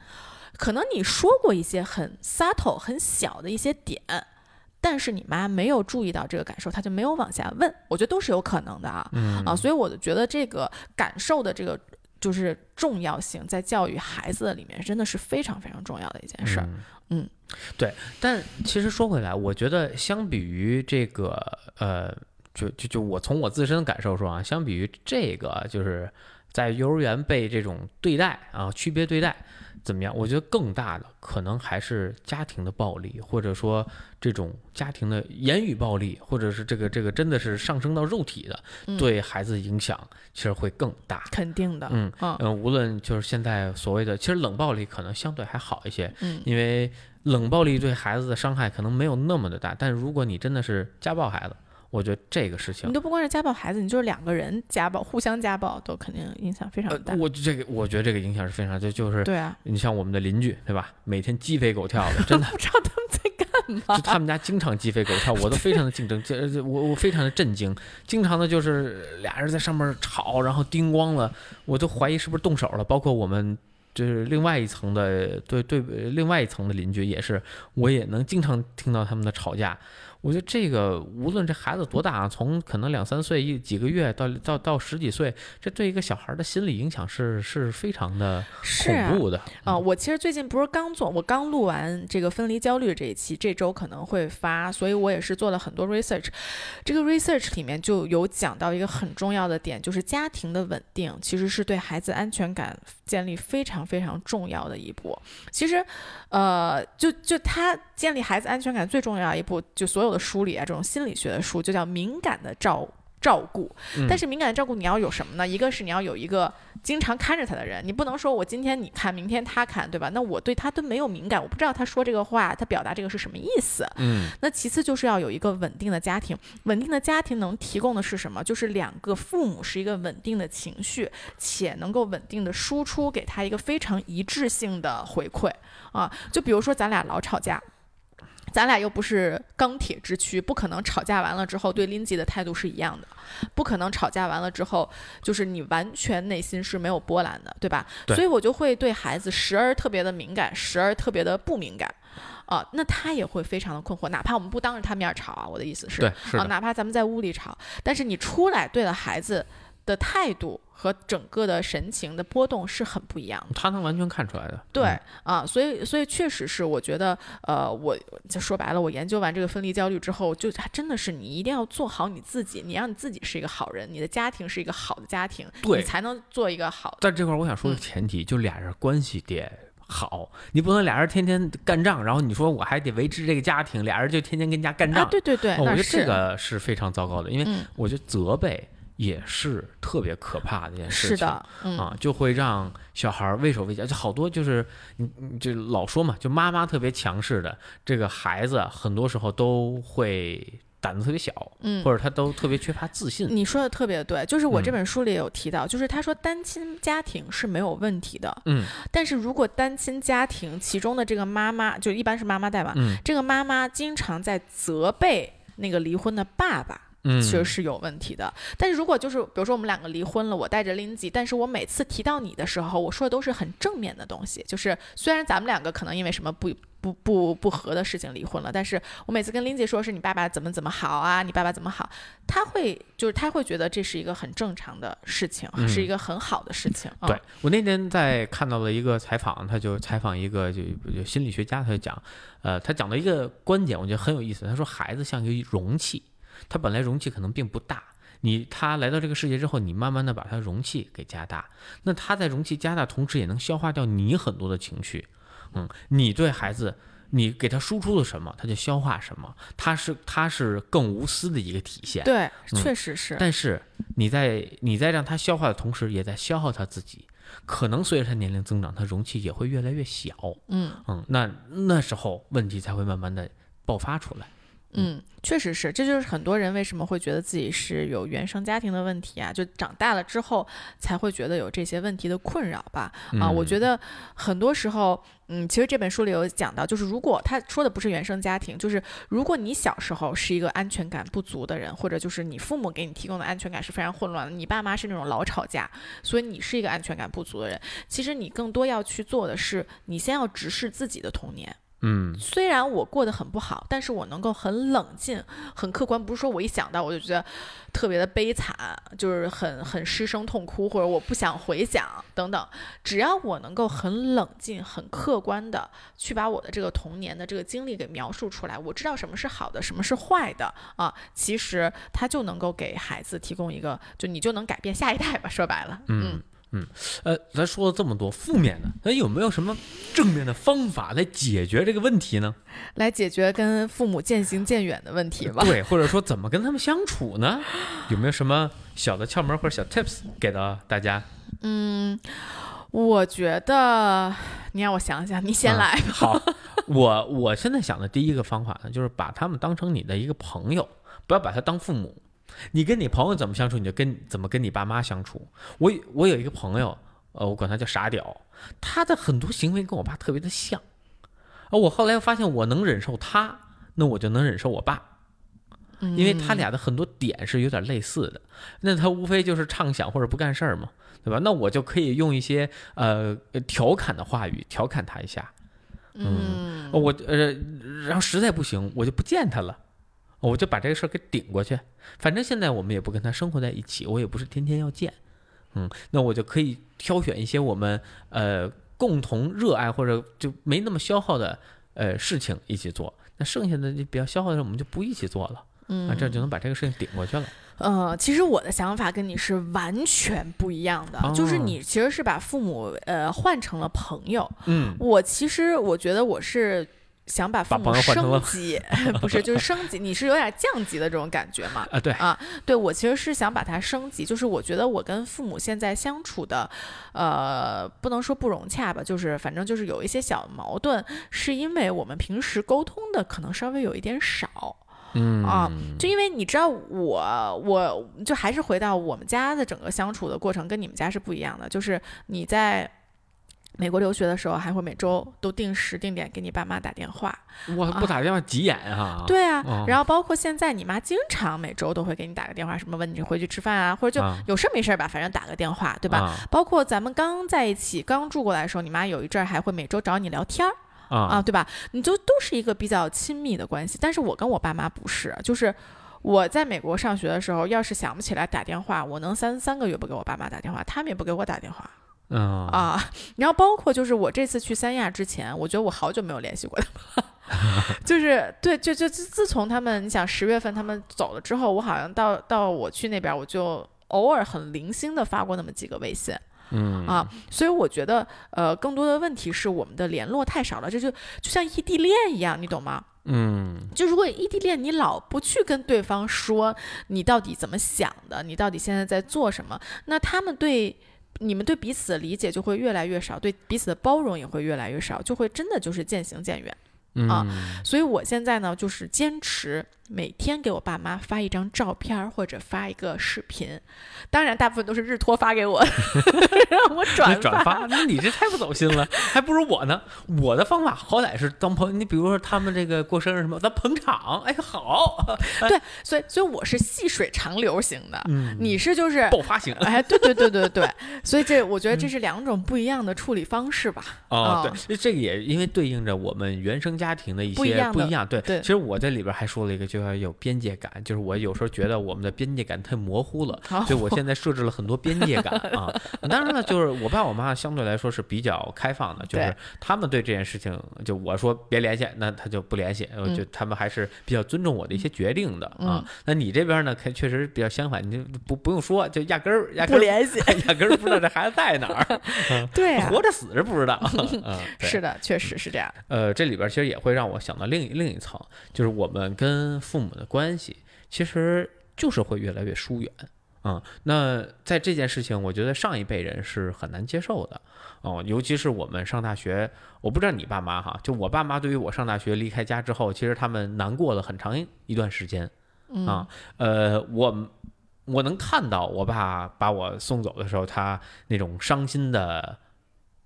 可能你说过一些很 subtle 很小的一些点，但是你妈没有注意到这个感受，她就没有往下问，我觉得都是有可能的啊，啊，所以我就觉得这个感受的这个。就是重要性在教育孩子的里面，真的是非常非常重要的一件事儿。嗯，对。但其实说回来，我觉得相比于这个，呃，就就就我从我自身的感受说啊，相比于这个，就是在幼儿园被这种对待啊，区别对待。怎么样？我觉得更大的可能还是家庭的暴力，或者说这种家庭的言语暴力，或者是这个这个真的是上升到肉体的，对孩子影响其实会更大。肯定的，嗯嗯，无论就是现在所谓的，其实冷暴力可能相对还好一些，嗯，因为冷暴力对孩子的伤害可能没有那么的大，但如果你真的是家暴孩子。我觉得这个事情，你都不光是家暴孩子，你就是两个人家暴，互相家暴都肯定影响非常大。我这个，我觉得这个影响是非常，就就是对啊，你像我们的邻居，对吧？每天鸡飞狗跳的，真的 不知道他们在干嘛。就他们家经常鸡飞狗跳，我都非常的竞争，这我我非常的震惊。经常的就是俩人在上面吵，然后叮咣了，我都怀疑是不是动手了。包括我们就是另外一层的，对对，另外一层的邻居也是，我也能经常听到他们的吵架。我觉得这个无论这孩子多大啊，从可能两三岁一几个月到到到十几岁，这对一个小孩的心理影响是是非常的恐怖的啊。我其实最近不是刚做，我刚录完这个分离焦虑这一期，这周可能会发，所以我也是做了很多 research。这个 research 里面就有讲到一个很重要的点，就是家庭的稳定其实是对孩子安全感建立非常非常重要的一步。其实，呃，就就他建立孩子安全感最重要一步，就所有的书里啊，这种心理学的书就叫敏感的照。照顾，但是敏感的照顾你要有什么呢？一个是你要有一个经常看着他的人，你不能说我今天你看，明天他看，对吧？那我对他都没有敏感，我不知道他说这个话，他表达这个是什么意思。嗯，那其次就是要有一个稳定的家庭，稳定的家庭能提供的是什么？就是两个父母是一个稳定的情绪，且能够稳定的输出给他一个非常一致性的回馈啊。就比如说咱俩老吵架。咱俩又不是钢铁之躯，不可能吵架完了之后对林吉的态度是一样的，不可能吵架完了之后就是你完全内心是没有波澜的，对吧？对。所以我就会对孩子时而特别的敏感，时而特别的不敏感，啊，那他也会非常的困惑。哪怕我们不当着他面吵啊，我的意思是，啊，哪怕咱们在屋里吵，但是你出来对了孩子。的态度和整个的神情的波动是很不一样的，他能完全看出来的。对啊，所以所以确实是，我觉得，呃，我就说白了，我研究完这个分离焦虑之后，就他真的是你一定要做好你自己，你让你自己是一个好人，你的家庭是一个好的家庭，你才能做一个好。但这块，我想说的前提就俩人关系得好，你不能俩人天天干仗，然后你说我还得维持这个家庭，俩人就天天跟家干仗。对对对，我觉得这个是非常糟糕的，因为我觉得责备。也是特别可怕的一件事情啊，就会让小孩畏手畏脚。就好多就是你你就老说嘛，就妈妈特别强势的这个孩子，很多时候都会胆子特别小，嗯，或者他都特别缺乏自信。你说的特别对，就是我这本书里有提到，就是他说单亲家庭是没有问题的，嗯，但是如果单亲家庭其中的这个妈妈，就一般是妈妈带嘛，嗯，这个妈妈经常在责备那个离婚的爸爸。嗯，其实是有问题的。但是如果就是比如说我们两个离婚了，我带着林吉，但是我每次提到你的时候，我说的都是很正面的东西。就是虽然咱们两个可能因为什么不不不不和的事情离婚了，但是我每次跟林吉说是你爸爸怎么怎么好啊，你爸爸怎么好，他会就是他会觉得这是一个很正常的事情，是一个很好的事情。对我那天在看到了一个采访，他就采访一个就就心理学家，他就讲，呃，他讲的一个观点，我觉得很有意思。他说孩子像一个容器。它本来容器可能并不大，你他来到这个世界之后，你慢慢的把它容器给加大，那他在容器加大同时，也能消化掉你很多的情绪，嗯，你对孩子，你给他输出了什么，他就消化什么，他是他是更无私的一个体现，对，确实是。但是你在你在让他消化的同时，也在消耗他自己，可能随着他年龄增长，他容器也会越来越小，嗯嗯，那那时候问题才会慢慢的爆发出来。嗯，确实是，这就是很多人为什么会觉得自己是有原生家庭的问题啊，就长大了之后才会觉得有这些问题的困扰吧。啊，我觉得很多时候，嗯，其实这本书里有讲到，就是如果他说的不是原生家庭，就是如果你小时候是一个安全感不足的人，或者就是你父母给你提供的安全感是非常混乱的，你爸妈是那种老吵架，所以你是一个安全感不足的人。其实你更多要去做的是，你先要直视自己的童年。嗯，虽然我过得很不好，但是我能够很冷静、很客观，不是说我一想到我就觉得特别的悲惨，就是很很失声痛哭，或者我不想回想等等。只要我能够很冷静、很客观的去把我的这个童年的这个经历给描述出来，我知道什么是好的，什么是坏的啊，其实他就能够给孩子提供一个，就你就能改变下一代吧。说白了，嗯。嗯，呃，咱说了这么多负面的，那有没有什么正面的方法来解决这个问题呢？来解决跟父母渐行渐远的问题吧。对，或者说怎么跟他们相处呢？有没有什么小的窍门或者小 tips 给到大家？嗯，我觉得你让我想想，你先来吧。好，我我现在想的第一个方法呢，就是把他们当成你的一个朋友，不要把他当父母。你跟你朋友怎么相处，你就跟怎么跟你爸妈相处。我我有一个朋友，呃，我管他叫傻屌，他的很多行为跟我爸特别的像。啊，我后来发现我能忍受他，那我就能忍受我爸，因为他俩的很多点是有点类似的。那他无非就是畅想或者不干事儿嘛，对吧？那我就可以用一些呃调侃的话语调侃他一下。嗯，我呃，然后实在不行，我就不见他了。我就把这个事儿给顶过去。反正现在我们也不跟他生活在一起，我也不是天天要见，嗯，那我就可以挑选一些我们呃共同热爱或者就没那么消耗的呃事情一起做。那剩下的就比较消耗的，我们就不一起做了，嗯，这样就能把这个事情顶过去了。呃，其实我的想法跟你是完全不一样的，就是你其实是把父母呃换成了朋友，嗯，我其实我觉得我是想把父母升级，不是就是升级，你是有点降级的这种感觉嘛？啊，对啊，对我其实是想把它升级，就是我觉得我跟父母现在相处的，呃，不能说不融洽吧，就是反正就是有一些小矛盾，是因为我们平时沟通的可能稍微有一点少。嗯啊，就因为你知道我，我就还是回到我们家的整个相处的过程，跟你们家是不一样的。就是你在美国留学的时候，还会每周都定时定点给你爸妈打电话。我不打电话急眼啊。对啊，然后包括现在你妈经常每周都会给你打个电话，什么问你回去吃饭啊，或者就有事没事吧，反正打个电话，对吧？包括咱们刚在一起刚住过来的时候，你妈有一阵儿还会每周找你聊天儿。啊，对吧？你就都是一个比较亲密的关系，但是我跟我爸妈不是，就是我在美国上学的时候，要是想不起来打电话，我能三三个月不给我爸妈打电话，他们也不给我打电话。嗯啊，然后包括就是我这次去三亚之前，我觉得我好久没有联系过他们，就是对，就就自从他们，你想十月份他们走了之后，我好像到到我去那边，我就偶尔很零星的发过那么几个微信。嗯啊，所以我觉得，呃，更多的问题是我们的联络太少了，这就就像异地恋一样，你懂吗？嗯，就如果异地恋，你老不去跟对方说你到底怎么想的，你到底现在在做什么，那他们对你们对彼此的理解就会越来越少，对彼此的包容也会越来越少，就会真的就是渐行渐远。啊，所以我现在呢，就是坚持每天给我爸妈发一张照片或者发一个视频，当然大部分都是日托发给我，让我转转发。那你这太不走心了，还不如我呢。我的方法好歹是当朋友，你比如说他们这个过生日什么，咱捧场。哎，好。对，所以所以我是细水长流型的，你是就是爆发型。哎，对对对对对，所以这我觉得这是两种不一样的处理方式吧。哦，对，这个也因为对应着我们原生。家庭的一些不一样，对，其实我在里边还说了一个，就要有边界感，就是我有时候觉得我们的边界感太模糊了，所以我现在设置了很多边界感啊。当然了，就是我爸我妈相对来说是比较开放的，就是他们对这件事情，就我说别联系，那他就不联系，我就他们还是比较尊重我的一些决定的啊。那你这边呢，可确实比较相反，你就不不用说，就压根儿压根儿不联系，压根儿不知道这孩子在哪儿，对，活着死着不知道，是的，确实是这样。呃，这里边其实也。也会让我想到另一另一层，就是我们跟父母的关系，其实就是会越来越疏远啊。那在这件事情，我觉得上一辈人是很难接受的哦，尤其是我们上大学，我不知道你爸妈哈，就我爸妈对于我上大学离开家之后，其实他们难过了很长一段时间啊。呃，我我能看到我爸把我送走的时候，他那种伤心的。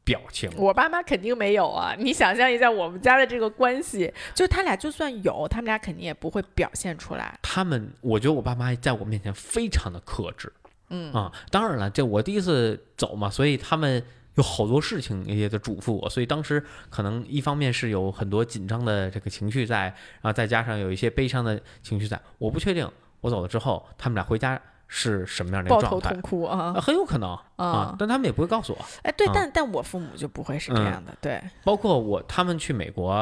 表情，我爸妈肯定没有啊！你想象一下我们家的这个关系，就他俩就算有，他们俩肯定也不会表现出来。他们，我觉得我爸妈在我面前非常的克制，嗯啊，当然了，这我第一次走嘛，所以他们有好多事情也在嘱咐我，所以当时可能一方面是有很多紧张的这个情绪在，然后再加上有一些悲伤的情绪在，我不确定我走了之后，他们俩回家。是什么样的状态？抱头痛哭啊，很有可能啊，但他们也不会告诉我。哎，对，但但我父母就不会是这样的，对。包括我，他们去美国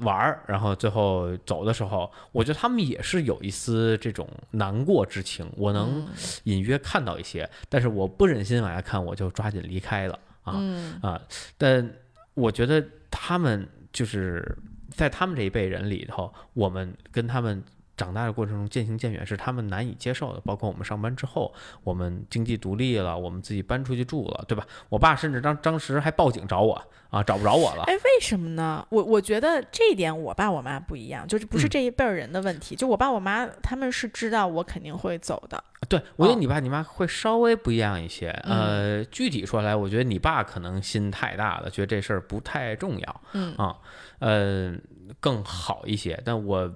玩儿，然后最后走的时候，我觉得他们也是有一丝这种难过之情，我能隐约看到一些，但是我不忍心往下看，我就抓紧离开了啊啊！但我觉得他们就是在他们这一辈人里头，我们跟他们。长大的过程中渐行渐远是他们难以接受的，包括我们上班之后，我们经济独立了，我们自己搬出去住了，对吧？我爸甚至当当时还报警找我啊，找不着我了。哎，为什么呢？我我觉得这一点我爸我妈不一样，就是不是这一辈人的问题，就我爸我妈他们是知道我肯定会走的。对，我觉得你爸你妈会稍微不一样一些。呃，具体说来，我觉得你爸可能心太大了，觉得这事儿不太重要。嗯啊，呃，更好一些，但我。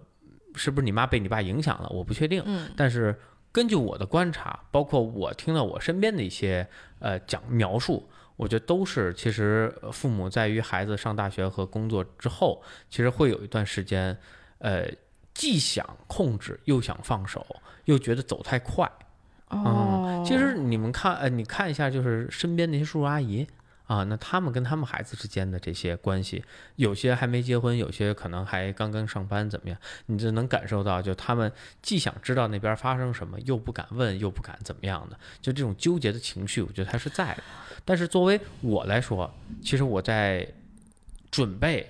是不是你妈被你爸影响了？我不确定。嗯，但是根据我的观察，包括我听到我身边的一些呃讲描述，我觉得都是其实父母在于孩子上大学和工作之后，其实会有一段时间，呃，既想控制又想放手，又觉得走太快。哦，其实你们看，呃，你看一下，就是身边那些叔叔阿姨啊，那他们跟他们孩子之间的这些关系，有些还没结婚，有些可能还刚刚上班，怎么样？你就能感受到，就他们既想知道那边发生什么，又不敢问，又不敢怎么样的，就这种纠结的情绪，我觉得他是在的。但是作为我来说，其实我在准备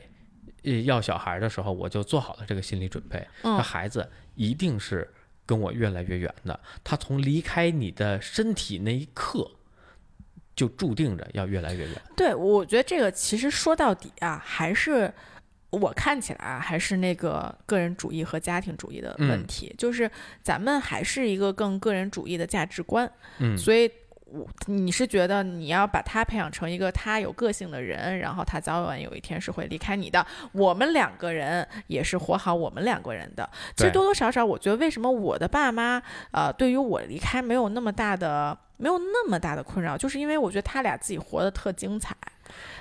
呃要小孩的时候，我就做好了这个心理准备，那孩子一定是。跟我越来越远的，他从离开你的身体那一刻，就注定着要越来越远。对，我觉得这个其实说到底啊，还是我看起来啊，还是那个个人主义和家庭主义的问题，就是咱们还是一个更个人主义的价值观。嗯，所以。我你是觉得你要把他培养成一个他有个性的人，然后他早晚有一天是会离开你的。我们两个人也是活好我们两个人的。其实多多少少，我觉得为什么我的爸妈呃对于我离开没有那么大的没有那么大的困扰，就是因为我觉得他俩自己活得特精彩。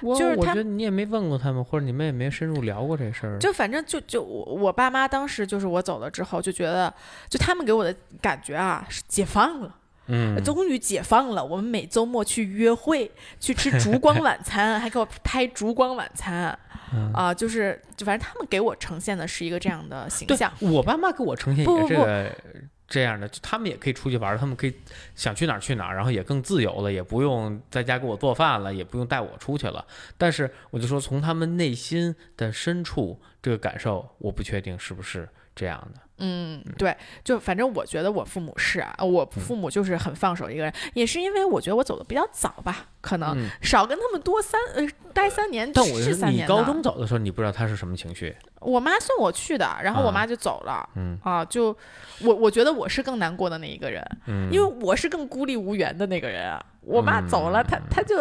就是我觉得你也没问过他们，或者你们也没深入聊过这事儿。就反正就就我我爸妈当时就是我走了之后就觉得，就他们给我的感觉啊是解放了。嗯，终于解放了。我们每周末去约会，去吃烛光晚餐，还给我拍烛光晚餐，啊，就是就反正他们给我呈现的是一个这样的形象。我爸妈给我呈现也是这个这样的，他们也可以出去玩，他们可以想去哪儿去哪儿，然后也更自由了，也不用在家给我做饭了，也不用带我出去了。但是我就说，从他们内心的深处，这个感受，我不确定是不是这样的。嗯，对，就反正我觉得我父母是啊，我父母就是很放手一个人，也是因为我觉得我走的比较早吧，可能少跟他们多三呃待三年，但我是你高中走的时候，你不知道他是什么情绪。我妈送我去的，然后我妈就走了。嗯啊，就我我觉得我是更难过的那一个人，嗯，因为我是更孤立无援的那个人啊。我妈走了，她她就。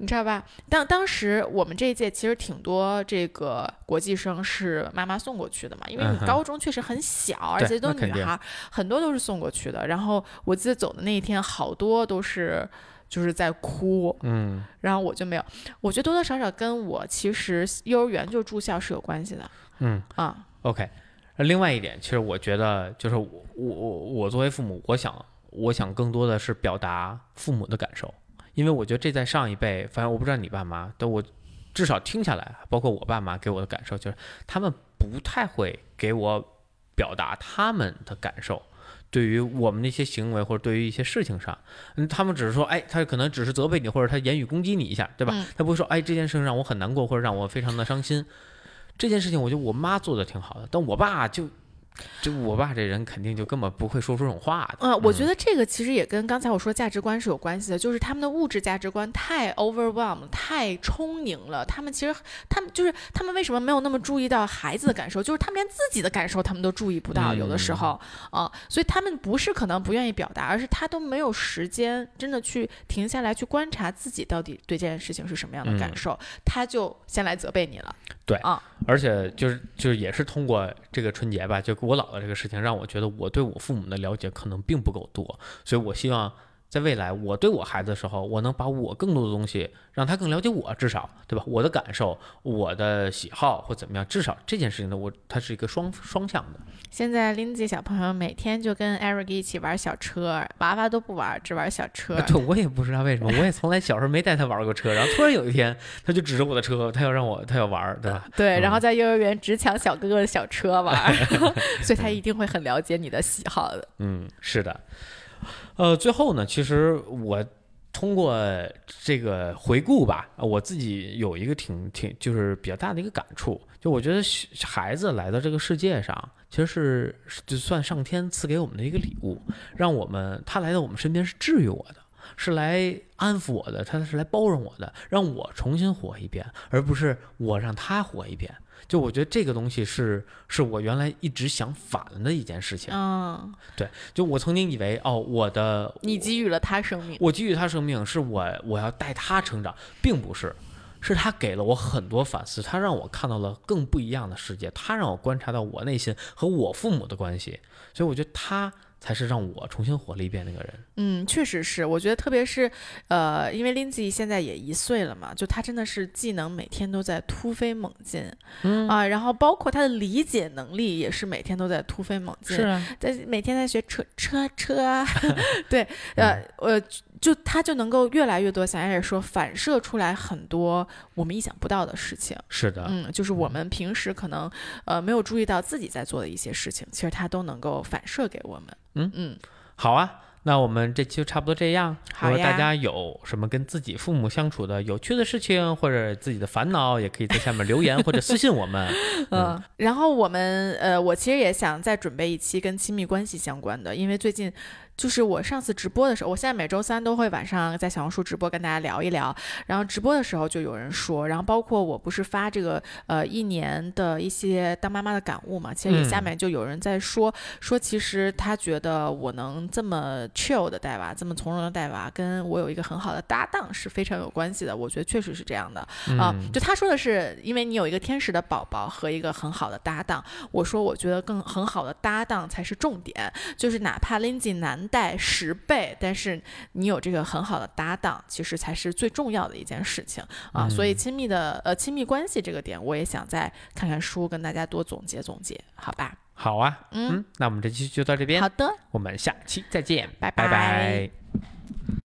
你知道吧？当当时我们这一届其实挺多这个国际生是妈妈送过去的嘛，因为你高中确实很小，而且都女孩，很多都是送过去的。然后我记得走的那一天，好多都是就是在哭，嗯，然后我就没有。我觉得多多少少跟我其实幼儿园就住校是有关系的，嗯啊，OK。另外一点，其实我觉得就是我我我作为父母，我想我想更多的是表达父母的感受。因为我觉得这在上一辈，反正我不知道你爸妈，但我至少听下来，包括我爸妈给我的感受，就是他们不太会给我表达他们的感受，对于我们那些行为或者对于一些事情上，嗯，他们只是说，哎，他可能只是责备你，或者他言语攻击你一下，对吧？他不会说，哎，这件事情让我很难过，或者让我非常的伤心。这件事情，我觉得我妈做的挺好的，但我爸就。就我爸这人肯定就根本不会说出这种话的。嗯，我觉得这个其实也跟刚才我说价值观是有关系的，就是他们的物质价值观太 overwhelm，太充盈了。他们其实，他们就是他们为什么没有那么注意到孩子的感受？就是他们连自己的感受他们都注意不到，有的时候啊，所以他们不是可能不愿意表达，而是他都没有时间真的去停下来去观察自己到底对这件事情是什么样的感受，他就先来责备你了。对啊，而且就是就是也是通过这个春节吧，就我姥姥这个事情，让我觉得我对我父母的了解可能并不够多，所以我希望。在未来，我对我孩子的时候，我能把我更多的东西让他更了解我，至少对吧？我的感受、我的喜好或怎么样，至少这件事情呢，我它是一个双双向的。现在林子小朋友每天就跟 Eric 一起玩小车，娃娃都不玩，只玩小车。对，我也不知道为什么，我也从来小时候没带他玩过车，然后突然有一天，他就指着我的车，他要让我，他要玩，对吧？对，然后在幼儿园只抢小哥哥的小车玩，所以他一定会很了解你的喜好的。嗯，是的。呃，最后呢，其实我通过这个回顾吧，我自己有一个挺挺就是比较大的一个感触，就我觉得孩子来到这个世界上，其实是就算上天赐给我们的一个礼物，让我们他来到我们身边是治愈我的，是来安抚我的，他是来包容我的，让我重新活一遍，而不是我让他活一遍。就我觉得这个东西是是我原来一直想反了的一件事情。嗯，对，就我曾经以为哦，我的你给予了他生命，我给予他生命是我我要带他成长，并不是，是他给了我很多反思，他让我看到了更不一样的世界，他让我观察到我内心和我父母的关系，所以我觉得他才是让我重新活了一遍那个人。嗯，确实是，我觉得特别是，呃，因为 Lindsay 现在也一岁了嘛，就他真的是技能每天都在突飞猛进，嗯啊，然后包括他的理解能力也是每天都在突飞猛进，是啊，在每天在学车车车，对，呃呃。就他就能够越来越多，想也说反射出来很多我们意想不到的事情。是的，嗯，就是我们平时可能呃没有注意到自己在做的一些事情，其实他都能够反射给我们。嗯嗯，好啊，那我们这期就差不多这样。好如果大家有什么跟自己父母相处的有趣的事情，或者自己的烦恼，也可以在下面留言或者私信我们。嗯，然后我们呃，我其实也想再准备一期跟亲密关系相关的，因为最近。就是我上次直播的时候，我现在每周三都会晚上在小红书直播跟大家聊一聊。然后直播的时候就有人说，然后包括我不是发这个呃一年的一些当妈妈的感悟嘛，其实也下面就有人在说说，其实他觉得我能这么 chill 的带娃，这么从容的带娃，跟我有一个很好的搭档是非常有关系的。我觉得确实是这样的啊。就他说的是，因为你有一个天使的宝宝和一个很好的搭档。我说我觉得更很好的搭档才是重点，就是哪怕 Lindsay 难。带十倍，但是你有这个很好的搭档，其实才是最重要的一件事情啊。所以亲密的呃亲密关系这个点，我也想再看看书，跟大家多总结总结，好吧？好啊，嗯，那我们这期就到这边，好的，我们下期再见，拜拜拜。